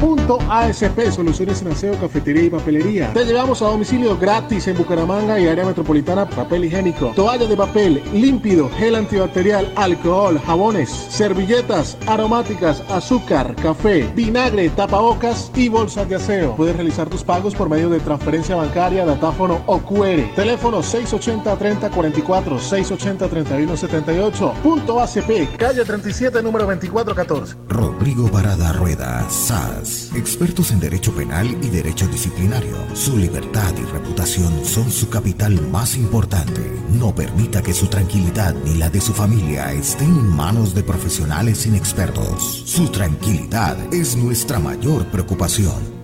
Punto ASP, soluciones en aseo, cafetería y papelería. Te llevamos a domicilio gratis en Bucaramanga y área metropolitana papel higiénico, toalla de papel, límpido, gel antibacterial, alcohol, jabones, servilletas, aromáticas, azúcar, café, vinagre, tapabocas y bolsas de aseo. Puedes realizar tus pagos por medio de transferencia bancaria, datáfono o QR. Teléfono 680-3044, 680-3178. Punto ACP, calle 37, número 2414. Rodrigo Parada Rueda, Expertos en derecho penal y derecho disciplinario. Su libertad y reputación son su capital más importante. No permita que su tranquilidad ni la de su familia estén en manos de profesionales inexpertos. Su tranquilidad es nuestra mayor preocupación.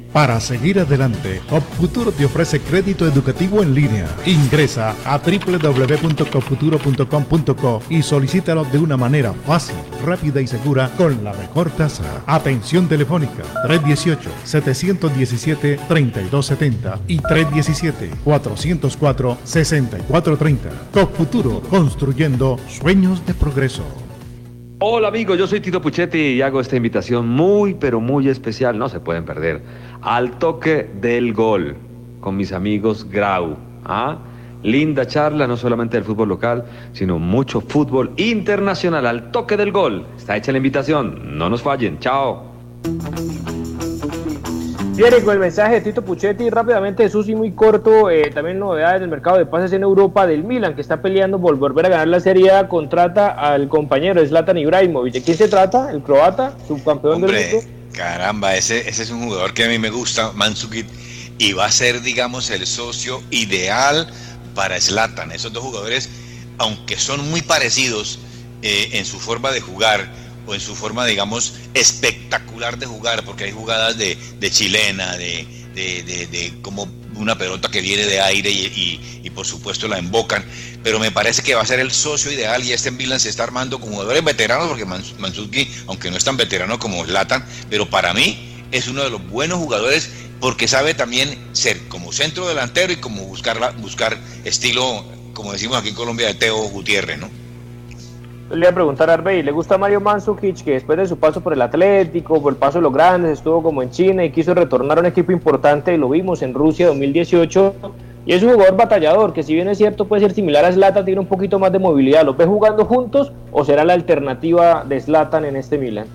Para seguir adelante, Copfuturo te ofrece crédito educativo en línea. Ingresa a www.copfuturo.com.co y solicítalo de una manera fácil, rápida y segura con la mejor tasa. Atención telefónica 318-717-3270 y 317-404-6430. Copfuturo, construyendo sueños de progreso. Hola amigos, yo soy Tito Puchetti y hago esta invitación muy pero muy especial, no se pueden perder, al toque del gol con mis amigos Grau. ¿ah? Linda charla, no solamente del fútbol local, sino mucho fútbol internacional al toque del gol. Está hecha la invitación, no nos fallen, chao. Bien, con el mensaje de Tito Puchetti, rápidamente Jesús y muy corto, eh, también novedades del mercado de pases en Europa del Milan, que está peleando por volver a ganar la Serie A, contrata al compañero Zlatan Ibrahimovic. ¿De quién se trata? ¿El croata? ¿Subcampeón Hombre, del mundo? Caramba, ese, ese es un jugador que a mí me gusta, Mansukic, y va a ser, digamos, el socio ideal para Zlatan. Esos dos jugadores, aunque son muy parecidos eh, en su forma de jugar, o en su forma, digamos, espectacular de jugar, porque hay jugadas de, de chilena, de, de, de, de, como una pelota que viene de aire y, y, y, por supuesto la embocan, pero me parece que va a ser el socio ideal y este en se está armando con jugadores veteranos, porque Mansuki, aunque no es tan veterano como Zlatan, pero para mí es uno de los buenos jugadores porque sabe también ser como centro delantero y como buscar, buscar estilo, como decimos aquí en Colombia, de Teo Gutiérrez, ¿no? Le voy a preguntar a Arbey, ¿le gusta Mario Mandzukic que después de su paso por el Atlético, por el paso de los grandes, estuvo como en China y quiso retornar a un equipo importante, lo vimos en Rusia 2018, y es un jugador batallador, que si bien es cierto puede ser similar a Zlatan, tiene un poquito más de movilidad, ¿lo ves jugando juntos o será la alternativa de Zlatan en este Milan?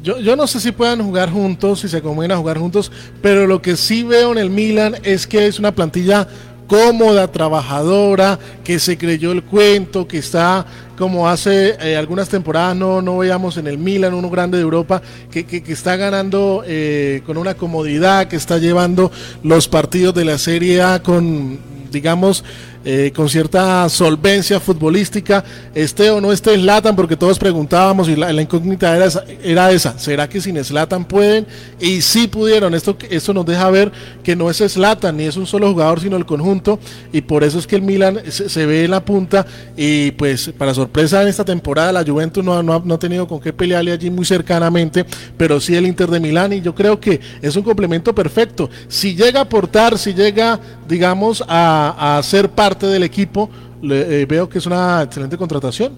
Yo, yo, no sé si puedan jugar juntos, si se conviene a jugar juntos, pero lo que sí veo en el Milan es que es una plantilla cómoda, trabajadora, que se creyó el cuento, que está como hace eh, algunas temporadas no, no veíamos en el Milan, uno grande de Europa, que, que, está ganando eh, con una comodidad, que está llevando los partidos de la Serie A con, digamos, eh, con cierta solvencia futbolística, esté o no esté Slatan, porque todos preguntábamos y la, incógnita era esa, ¿será que sin Slatan pueden? Y sí pudieron, esto, esto nos deja ver que no es Slatan, ni es un solo jugador, sino el conjunto, y por eso es que el Milan se, ve en la punta, y pues para sorpresa en esta temporada la Juventus no, no, no ha tenido con qué pelearle allí muy cercanamente, pero sí el Inter de Milán, y yo creo que es un complemento perfecto. Si llega a aportar, si llega, digamos, a, a ser parte del equipo, eh, veo que es una excelente contratación.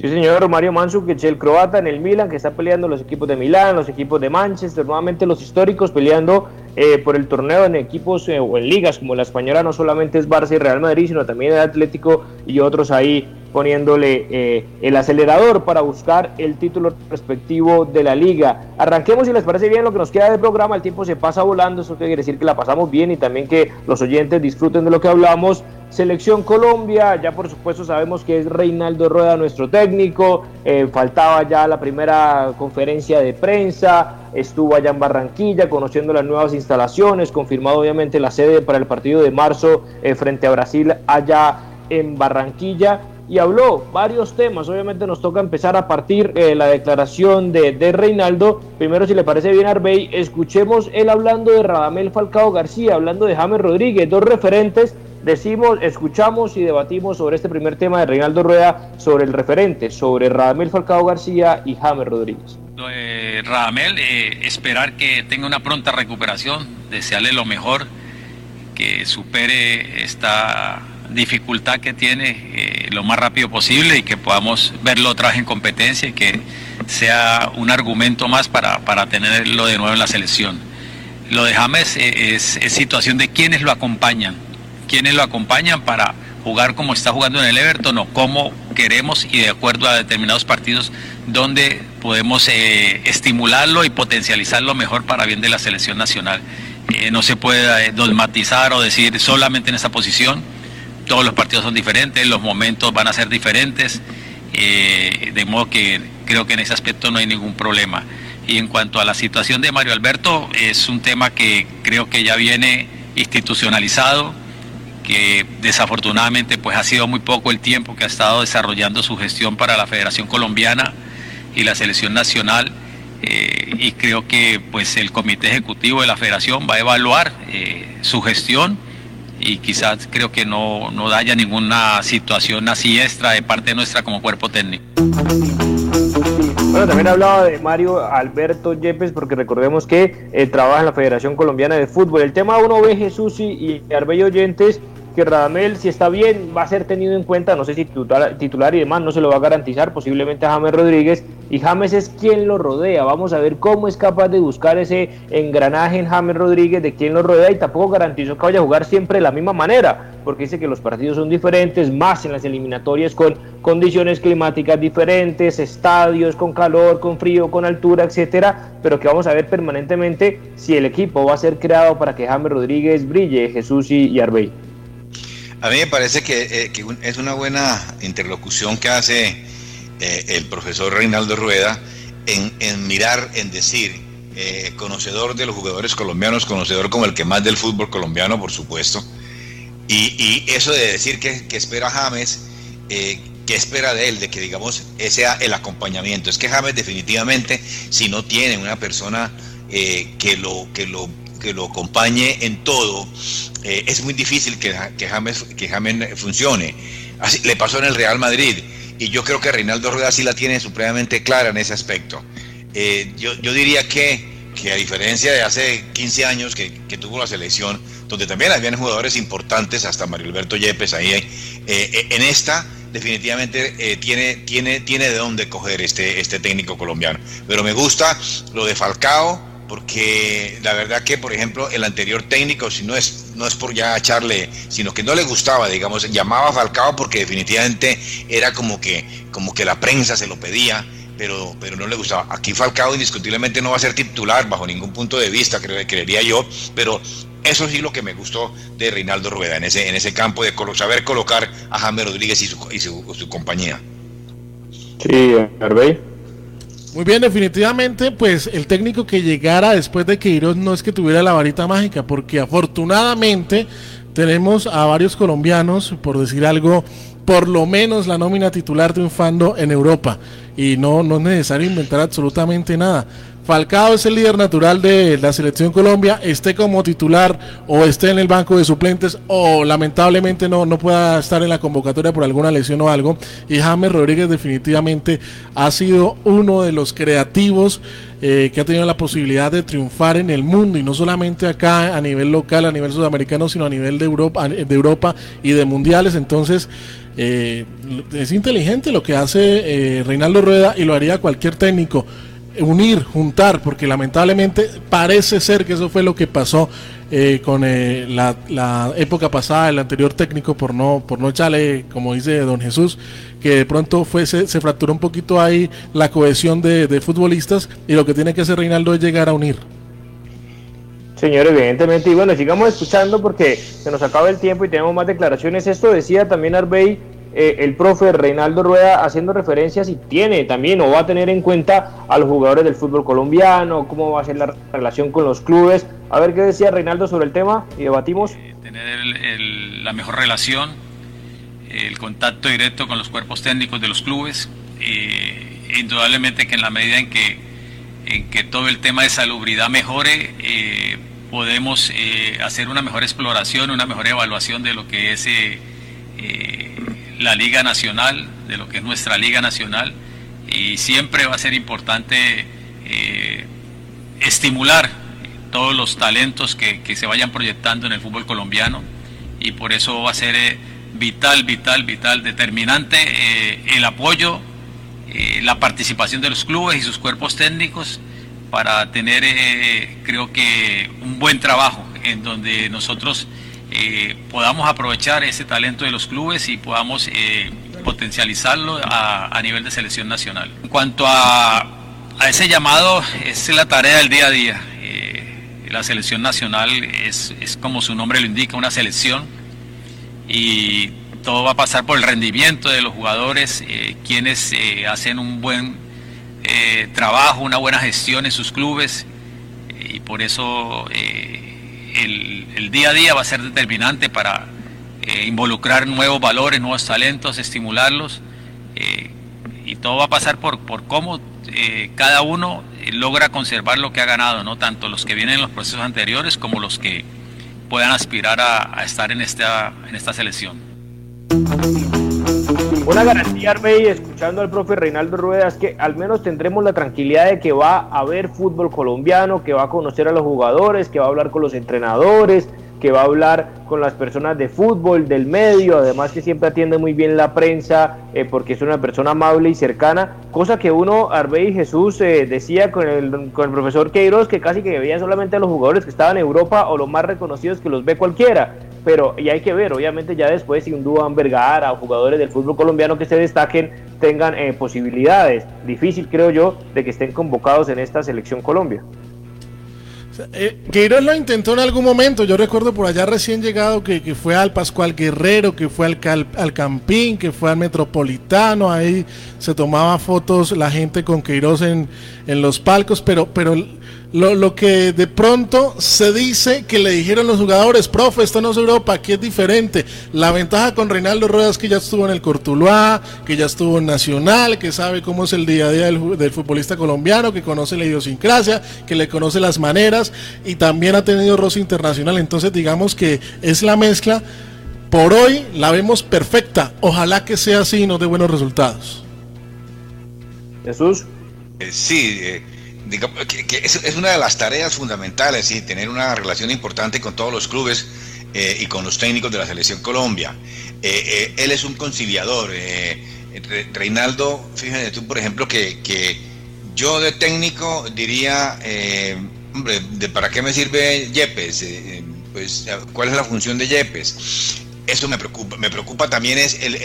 Sí, señor Mario Mandzukic, el croata en el Milan, que está peleando los equipos de Milán, los equipos de Manchester, nuevamente los históricos peleando eh, por el torneo en equipos eh, o en ligas como la española, no solamente es Barça y Real Madrid, sino también el Atlético y otros ahí poniéndole eh, el acelerador para buscar el título respectivo de la liga. Arranquemos si les parece bien lo que nos queda de programa, el tiempo se pasa volando, eso quiere decir que la pasamos bien y también que los oyentes disfruten de lo que hablamos. Selección Colombia, ya por supuesto sabemos que es Reinaldo Rueda nuestro técnico, eh, faltaba ya la primera conferencia de prensa, estuvo allá en Barranquilla conociendo las nuevas instalaciones, confirmado obviamente la sede para el partido de marzo eh, frente a Brasil allá en Barranquilla y habló varios temas. Obviamente nos toca empezar a partir eh, la declaración de, de, Reinaldo. Primero, si le parece bien, Arbey, escuchemos él hablando de Radamel Falcao García, hablando de James Rodríguez, dos referentes. Decimos, escuchamos y debatimos sobre este primer tema de Reinaldo Rueda, sobre el referente, sobre Radamel Falcao García y James Rodríguez. Eh, Radamel, eh, esperar que tenga una pronta recuperación, desearle lo mejor, que supere esta dificultad que tiene eh, lo más rápido posible y que podamos verlo otra vez en competencia y que sea un argumento más para, para tenerlo de nuevo en la selección. Lo de James eh, es, situación de quienes lo acompañan, quienes lo acompañan para jugar como está jugando en el Everton o como queremos y de acuerdo a determinados partidos donde podemos eh, estimularlo y potencializarlo mejor para bien de la selección nacional. no se puede dogmatizar o decir solamente en esa posición todos los partidos son diferentes, los momentos van a ser diferentes, eh, de modo que creo que en ese aspecto no hay ningún problema. Y en cuanto a la situación de Mario Alberto, es un tema que creo que ya viene institucionalizado, que desafortunadamente pues ha sido muy poco el tiempo que ha estado desarrollando su gestión para la Federación Colombiana y la Selección Nacional. Eh, y creo que pues el Comité Ejecutivo de la Federación va a evaluar eh, su gestión y quizás creo que no, no haya ninguna situación así extra de parte nuestra como cuerpo técnico. Bueno, también hablaba de Mario Alberto Yepes, porque recordemos que eh, trabaja en la Federación Colombiana de Fútbol. El tema uno ve Jesús y, y Arbello Oyentes que Radamel, si está bien, va a ser tenido en cuenta, no sé si titular, y demás, no se lo va a garantizar, posiblemente a James Rodríguez, y James es quien lo rodea, vamos a ver cómo es capaz de buscar ese engranaje en James Rodríguez, de quien lo rodea, y tampoco garantizó que vaya a jugar siempre de la misma manera, porque dice que los partidos son diferentes, más en las eliminatorias con condiciones climáticas diferentes, estadios con calor, con frío, con altura, etcétera, pero que vamos a ver permanentemente si el equipo va a ser creado para que James Rodríguez brille, Jesús y Arbey. A mí me parece que, eh, es una buena interlocución que hace eh, el profesor Reinaldo Rueda en, mirar, en decir, eh, conocedor de los jugadores colombianos, conocedor como el que más del fútbol colombiano, por supuesto, y, eso de decir que, espera James, que espera de él, de que digamos ese sea el acompañamiento. Es que James definitivamente, si no tiene una persona que lo que lo que lo acompañe en todo, eh, es muy difícil que, que, James, que James funcione. Así le pasó en el Real Madrid y yo creo que Reinaldo Rueda sí la tiene supremamente clara en ese aspecto. Eh, yo, yo, diría que, que, a diferencia de hace 15 años que, que, tuvo la selección, donde también habían jugadores importantes, hasta Mario Alberto Yepes ahí, eh, en esta definitivamente tiene, tiene, tiene de dónde coger este, este técnico colombiano. Pero me gusta lo de Falcao, porque la verdad que, por ejemplo, el anterior técnico, si no es, no es por ya echarle, sino que no le gustaba, digamos, llamaba a Falcao porque definitivamente era como que, como que la prensa se lo pedía, pero, pero no le gustaba. Aquí Falcao indiscutiblemente no va a ser titular bajo ningún punto de vista, creería yo, pero eso sí lo que me gustó de Reinaldo Rueda en ese, en ese campo de saber colocar a Jaime Rodríguez y su, y su, compañía. Sí, Arbey. Muy bien, definitivamente, pues el técnico que llegara después de Queiroz no es que tuviera la varita mágica, porque afortunadamente tenemos a varios colombianos, por decir algo, por lo menos la nómina titular triunfando en Europa. Y no, no es necesario inventar absolutamente nada. Falcao es el líder natural de la selección Colombia, esté como titular o esté en el banco de suplentes o lamentablemente no, no pueda estar en la convocatoria por alguna lesión o algo. Y James Rodríguez definitivamente ha sido uno de los creativos eh, que ha tenido la posibilidad de triunfar en el mundo y no solamente acá a nivel local, a nivel sudamericano, sino a nivel de Europa, de Europa y de mundiales. Entonces, eh, es inteligente lo que hace eh, Reinaldo Rueda y lo haría cualquier técnico unir, juntar, porque lamentablemente parece ser que eso fue lo que pasó eh, con eh, la, época pasada, el anterior técnico, por no, por no echarle, como dice don Jesús, que de pronto fue, se, fracturó un poquito ahí la cohesión de, de, futbolistas y lo que tiene que hacer Reinaldo es llegar a unir. Señor, evidentemente, y bueno, sigamos escuchando porque se nos acaba el tiempo y tenemos más declaraciones. Esto decía también Arbey eh, el profe Reinaldo Rueda haciendo referencias y tiene también o va a tener en cuenta a los jugadores del fútbol colombiano, cómo va a ser la relación con los clubes. A ver qué decía Reinaldo sobre el tema y debatimos. Eh, tener la mejor relación, el contacto directo con los cuerpos técnicos de los clubes. Eh, indudablemente que en la medida en que, en que todo el tema de salubridad mejore, podemos hacer una mejor exploración, una mejor evaluación de lo que es la Liga Nacional, de lo que es nuestra Liga Nacional, y siempre va a ser importante eh, estimular todos los talentos que, se vayan proyectando en el fútbol colombiano, y por eso va a ser eh, vital, vital, vital, determinante eh, el apoyo, la participación de los clubes y sus cuerpos técnicos para tener, creo que, un buen trabajo en donde nosotros eh, podamos aprovechar ese talento de los clubes y podamos eh, potencializarlo a, nivel de selección nacional. En cuanto a, ese llamado, es la tarea del día a día. Eh, la selección nacional es, como su nombre lo indica, una selección y todo va a pasar por el rendimiento de los jugadores, quienes hacen un buen trabajo, una buena gestión en sus clubes y por eso el, día a día va a ser determinante para eh, involucrar nuevos valores, nuevos talentos, estimularlos. Eh, y todo va a pasar por, por cómo eh, cada uno logra conservar lo que ha ganado, ¿no? tanto los que vienen en los procesos anteriores como los que puedan aspirar a, estar en esta, en esta selección. Una garantía, Arbey, escuchando al profe Reinaldo Rueda, es que al menos tendremos la tranquilidad de que va a haber fútbol colombiano, que va a conocer a los jugadores, que va a hablar con los entrenadores, que va a hablar con las personas de fútbol, del medio, además que siempre atiende muy bien la prensa, eh, porque es una persona amable y cercana, cosa que uno, Arbey Jesús, eh, decía con el, con el profesor Queiroz, que casi que veía solamente a los jugadores que estaban en Europa o los más reconocidos que los ve cualquiera, pero y hay que ver, obviamente ya después si un Duan Vergara o jugadores del fútbol colombiano que se destaquen tengan eh, posibilidades, difícil creo yo, de que estén convocados en esta selección Colombia. Eh, Queiroz lo intentó en algún momento. Yo recuerdo por allá recién llegado que, fue al Pascual Guerrero, que fue al, al, Campín, que fue al Metropolitano. Ahí se tomaba fotos la gente con Queiroz en, en los palcos, pero, pero lo, lo, que de pronto se dice que le dijeron los jugadores, profe, esto no es Europa, aquí es diferente. La ventaja con Reinaldo Rueda es que ya estuvo en el Cortuluá, que ya estuvo en Nacional, que sabe cómo es el día a día del, del, futbolista colombiano, que conoce la idiosincrasia, que le conoce las maneras y también ha tenido roce internacional. Entonces digamos que es la mezcla. Por hoy la vemos perfecta. Ojalá que sea así y nos dé buenos resultados. Jesús. Eh, sí, eh, es, una de las tareas fundamentales, ¿sí? tener una relación importante con todos los clubes eh, y con los técnicos de la selección Colombia. Eh, eh, él es un conciliador. Reinaldo, fíjate tú, por ejemplo, que, que yo de técnico diría, hombre, ¿de ¿para qué me sirve Yepes? pues, ¿cuál es la función de Yepes? Eso me preocupa. Me preocupa también es el,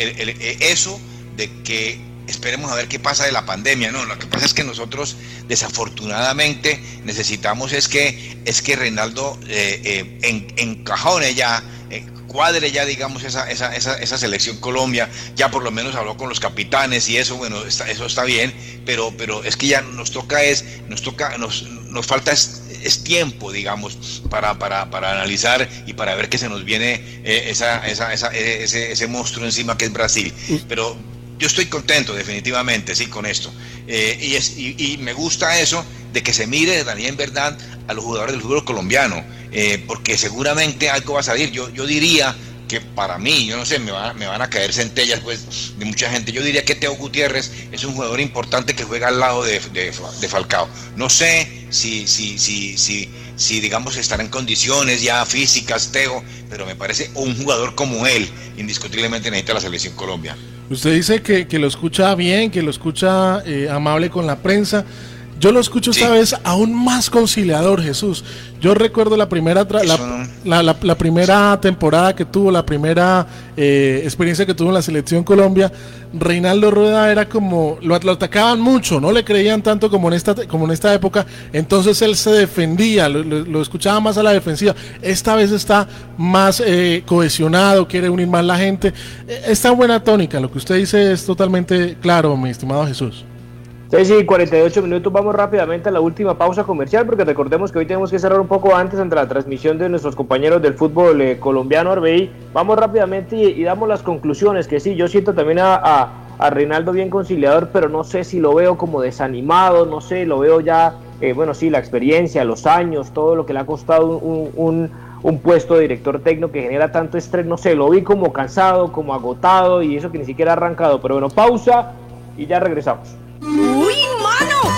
eso de que esperemos a ver qué pasa de la pandemia. No, lo que pasa es que nosotros desafortunadamente necesitamos es que, es que Reinaldo eh, eh, en, encajone ya, eh, cuadre ya, digamos, esa, esa, esa, esa, selección Colombia, ya por lo menos habló con los capitanes y eso, bueno, eso está bien, pero, pero es que ya nos toca es, nos toca, nos, nos falta es, tiempo, digamos, para, para, para, analizar y para ver que se nos viene esa, esa, ese, ese monstruo encima que es Brasil. Pero yo estoy contento definitivamente, sí, con esto. Eh, y, es, y, me gusta eso de que se mire también verdad a los jugadores del fútbol colombiano, eh, porque seguramente algo va a salir. Yo, yo diría que para mí, yo no sé, me, me van a caer centellas pues, de mucha gente. Yo diría que Teo Gutiérrez es un jugador importante que juega al lado de, de, Falcao. No sé si, si, si, si, si, digamos, estará en condiciones ya físicas, Teo, pero me parece un jugador como él, indiscutiblemente necesita la selección Colombia. Usted dice que, que lo escucha bien, que lo escucha eh, amable con la prensa. Yo lo escucho esta vez aún más conciliador, Jesús. Yo recuerdo la primera, la, la, primera temporada que tuvo, la primera eh, experiencia que tuvo en la selección Colombia. Reinaldo Rueda era como, lo, atacaban mucho, no le creían tanto como en esta, como en esta época. Entonces él se defendía, lo, escuchaba más a la defensiva. Esta vez está más eh, cohesionado, quiere unir más la gente. Eh, está buena tónica, lo que usted dice es totalmente claro, mi estimado Jesús. Sí, sí, 48 minutos. Vamos rápidamente a la última pausa comercial porque recordemos que hoy tenemos que cerrar un poco antes ante la transmisión de nuestros compañeros del fútbol eh, colombiano Arbey. Vamos rápidamente y, damos las conclusiones. Que sí, yo siento también a, a, Reinaldo bien conciliador, pero no sé si lo veo como desanimado, no sé, lo veo ya, eh, bueno, sí, la experiencia, los años, todo lo que le ha costado un, un, un puesto de director técnico que genera tanto estrés, no sé, lo vi como cansado, como agotado y eso que ni siquiera ha arrancado. Pero bueno, pausa y ya regresamos.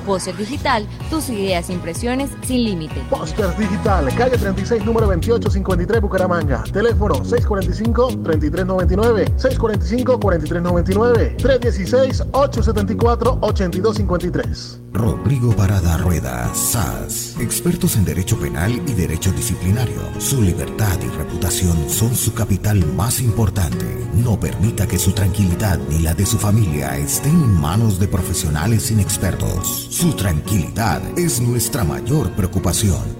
Póster Digital, tus ideas e impresiones sin límite. Póster Digital, calle 36, número 2853, Bucaramanga. Teléfono 645-3399, 645-4399, 316-874-8253. Rodrigo Parada Rueda, SAS. Expertos en Derecho Penal y Derecho Disciplinario. Su libertad y reputación son su capital más importante. No permita que su tranquilidad ni la de su familia estén en manos de profesionales inexpertos. Su tranquilidad es nuestra mayor preocupación.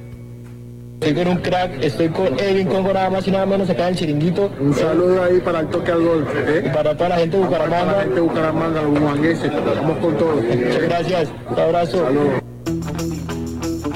Estoy con un crack, estoy con Edwin Congo nada más y nada menos acá en el chiringuito. Un saludo ahí para el toque al gol. ¿eh? Y para toda la gente de Bucaramanga. Para la gente de Bucaramanga, los bumangueses. Vamos con todo. Muchas gracias. Un abrazo. Saludos.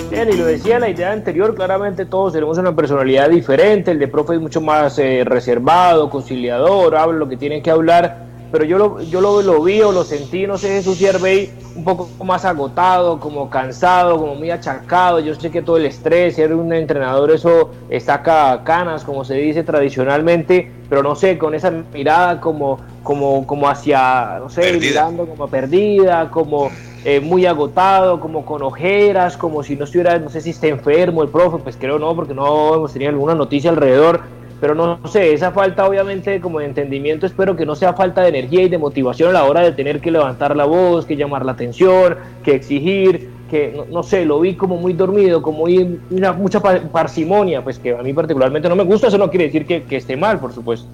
Bien, y lo decía en la idea anterior, claramente todos tenemos una personalidad diferente, el de profe es mucho más eh, reservado, conciliador, habla lo que tienen que hablar, pero yo lo, yo lo, lo vi o lo sentí, no sé, Jesús Yerbey, un poco más agotado, como cansado, como muy achacado. Yo sé que todo el estrés, ser un entrenador, eso saca canas, como se dice tradicionalmente, pero no sé, con esa mirada como, como, como hacia, no sé, mirando como perdida, como eh, muy agotado, como con ojeras, como si no estuviera, no sé si está enfermo el profe, pues creo no, porque no hemos tenido alguna noticia alrededor, pero no, sé, esa falta obviamente como de entendimiento, espero que no sea falta de energía y de motivación a la hora de tener que levantar la voz, que llamar la atención, que exigir, que no, sé, lo vi como muy dormido, como muy, una, mucha parsimonia, pues que a mí particularmente no me gusta, eso no quiere decir que, esté mal, por supuesto.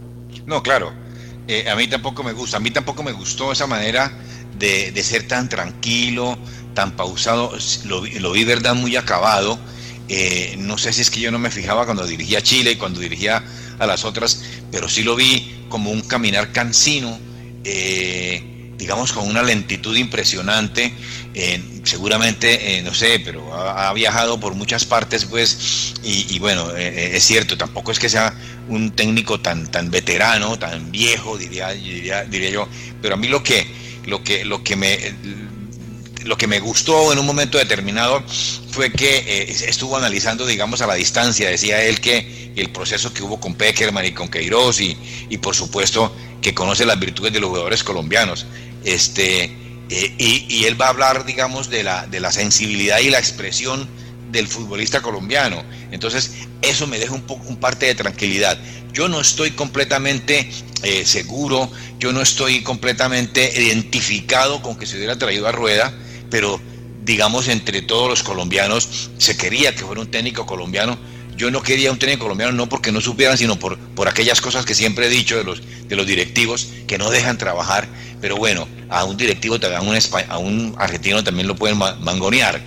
No, claro, eh, a mí tampoco me gusta, a mí tampoco me gustó esa manera de, ser tan tranquilo, tan pausado, lo, vi, verdad muy acabado. Eh, no sé si es que yo no me fijaba cuando dirigía a Chile y cuando dirigía a las otras, pero sí lo vi como un caminar cansino, eh, digamos con una lentitud impresionante. seguramente, no sé, pero ha, viajado por muchas partes, pues, y, bueno, es cierto, tampoco es que sea un técnico tan, tan veterano, tan viejo, diría, diría, diría yo, pero a mí lo que, lo que, lo que me lo que me gustó en un momento determinado fue que eh, estuvo analizando, digamos, a la distancia, decía él que el proceso que hubo con Peckerman y con Queiroz y, y por supuesto que conoce las virtudes de los jugadores colombianos. Este, eh, y, él va a hablar, digamos, de la, de la sensibilidad y la expresión del futbolista colombiano. Entonces, eso me deja un, poco, un parte de tranquilidad. Yo no estoy completamente eh, seguro, yo no estoy completamente identificado con que se hubiera traído a rueda pero digamos entre todos los colombianos se quería que fuera un técnico colombiano. Yo no quería un técnico colombiano no porque no supieran, sino por, por aquellas cosas que siempre he dicho de los, de los directivos que no dejan trabajar. Pero bueno, a un directivo, a un, a un argentino también lo pueden mangonear,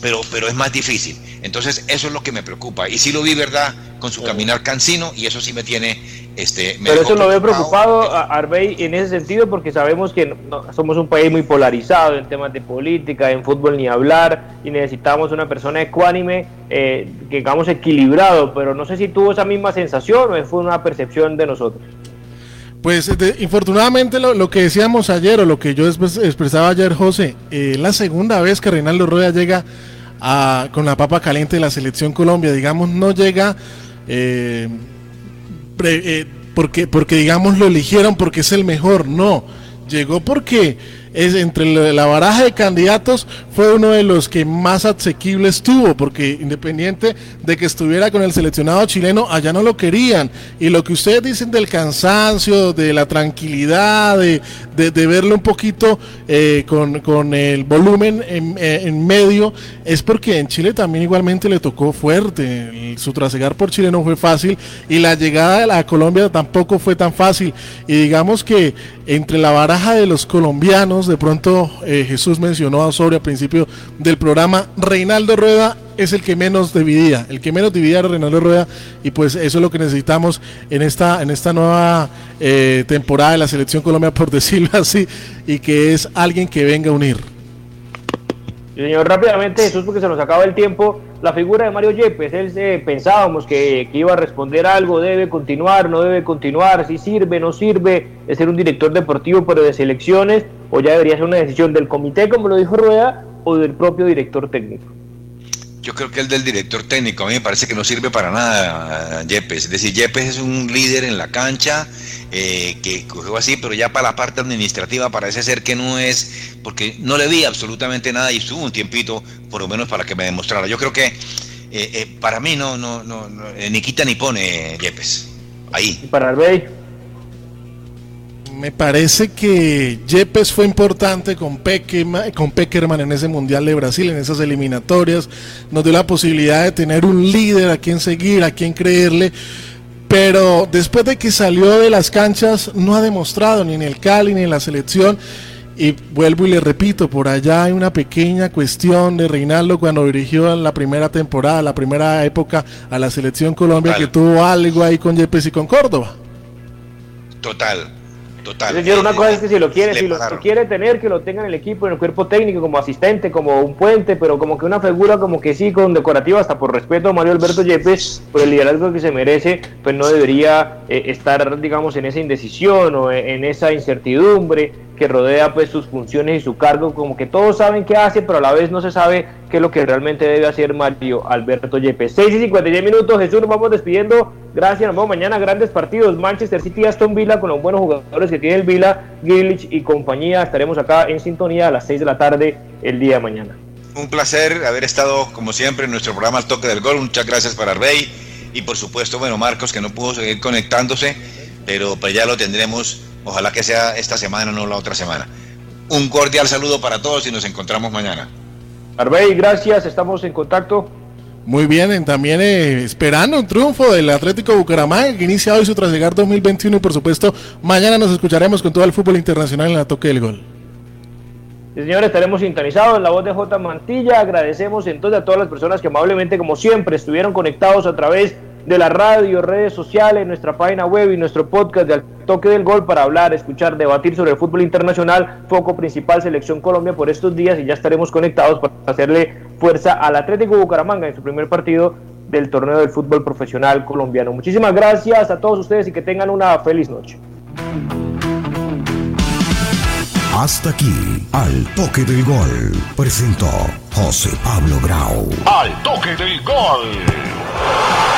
pero, pero es más difícil. Entonces eso es lo que me preocupa. Y sí lo vi, ¿verdad? Con su caminar cansino y eso sí me tiene este, Pero eso lo veo preocupado, Arbey, en ese sentido, porque sabemos que somos un país muy polarizado en temas de política, en fútbol ni hablar, y necesitamos una persona ecuánime, eh, que digamos equilibrado, pero no sé si tuvo esa misma sensación o fue una percepción de nosotros. Pues infortunadamente lo, que decíamos ayer o lo que yo expresaba ayer, José, eh, la segunda vez que Reinaldo Rueda llega con la papa caliente de la selección Colombia, digamos, no llega... Eh, eh, porque, porque digamos lo eligieron porque es el mejor, no, llegó porque es entre la baraja de candidatos fue uno de los que más asequibles tuvo, porque independiente de que estuviera con el seleccionado chileno, allá no lo querían. Y lo que ustedes dicen del cansancio, de la tranquilidad, de, de, verlo un poquito eh, con, el volumen eh, en, medio, es porque en Chile también igualmente le tocó fuerte. Su trasegar por Chile no fue fácil y la llegada a Colombia tampoco fue tan fácil. Y digamos que entre la baraja de los colombianos, de pronto eh, Jesús mencionó Osorio al principio del programa, Reinaldo Rueda es el que menos dividía, el que menos dividía era Reinaldo Rueda y pues eso es lo que necesitamos en esta, en esta nueva eh, temporada de la Selección Colombia, por decirlo así, y que es alguien que venga a unir. Señor, rápidamente, Jesús, porque se nos acaba el tiempo, la figura de Mario Yepes, él eh, pensábamos que, que, iba a responder algo, debe continuar, no debe continuar, si sirve, no sirve de ser un director deportivo, pero de selecciones, o ya debería ser una decisión del comité, como lo dijo Rueda, o del propio director técnico. Yo creo que el del director técnico, a mí me parece que no sirve para nada Yepes. Es decir, Yepes es un líder en la cancha, eh, que cogió así, pero ya para la parte administrativa parece ser que no es, porque no le vi absolutamente nada y estuvo un tiempito, por lo menos para que me demostrara. Yo creo que eh, eh, para mí no, no, no, ni quita ni pone Yepes. Ahí. ¿Y para Arbey? Me parece que Yepes fue importante con Peckerman, con Peckerman en ese Mundial de Brasil, en esas eliminatorias. Nos dio la posibilidad de tener un líder a quien seguir, a quien creerle. Pero después de que salió de las canchas, no ha demostrado ni en el Cali ni en la selección. Y vuelvo y le repito, por allá hay una pequeña cuestión de Reinaldo cuando dirigió la primera temporada, la primera época a la selección Colombia, que tuvo algo ahí con Yepes y con Córdoba. Total, Total. una cosa es que si lo quiere, si lo, quiere tener, que lo tenga en el equipo, en el cuerpo técnico, como asistente, como un puente, pero como que una figura como que sí, con decorativa, hasta por respeto a Mario Alberto Yepes, por el liderazgo que se merece, pues no debería eh, estar, digamos, en esa indecisión o en esa incertidumbre que rodea pues sus funciones y su cargo, como que todos saben qué hace, pero a la vez no se sabe qué es lo que realmente debe hacer Mario Alberto Yepes. 6 y 56 minutos, Jesús, nos vamos despidiendo. Gracias, nos mañana. Grandes partidos, Manchester City Aston Villa con los buenos jugadores que tiene el Villa, Gillich y compañía. Estaremos acá en sintonía a las 6 de la tarde el día de mañana. Un placer haber estado, como siempre, en nuestro programa El Toque del Gol. Muchas gracias para Rey y por supuesto, bueno, Marcos, que no pudo seguir conectándose, pero pues ya lo tendremos Ojalá que sea esta semana, no la otra semana. Un cordial saludo para todos y nos encontramos mañana. Arbey, gracias, estamos en contacto. Muy bien, también eh, esperando un triunfo del Atlético Bucaramanga que inicia hoy su trasegar 2021 y por supuesto mañana nos escucharemos con todo el fútbol internacional en la toque del gol. señores, estaremos sintonizados en la voz de J. Mantilla. Agradecemos entonces a todas las personas que amablemente, como siempre, estuvieron conectados a través de la radio, redes sociales, nuestra página web y nuestro podcast de Al Toque del Gol para hablar, escuchar, debatir sobre el fútbol internacional, foco principal Selección Colombia por estos días y ya estaremos conectados para hacerle fuerza al Atlético Bucaramanga en su primer partido del torneo del fútbol profesional colombiano. Muchísimas gracias a todos ustedes y que tengan una feliz noche. Hasta aquí, al toque del gol, presentó José Pablo Grau. Al toque del gol.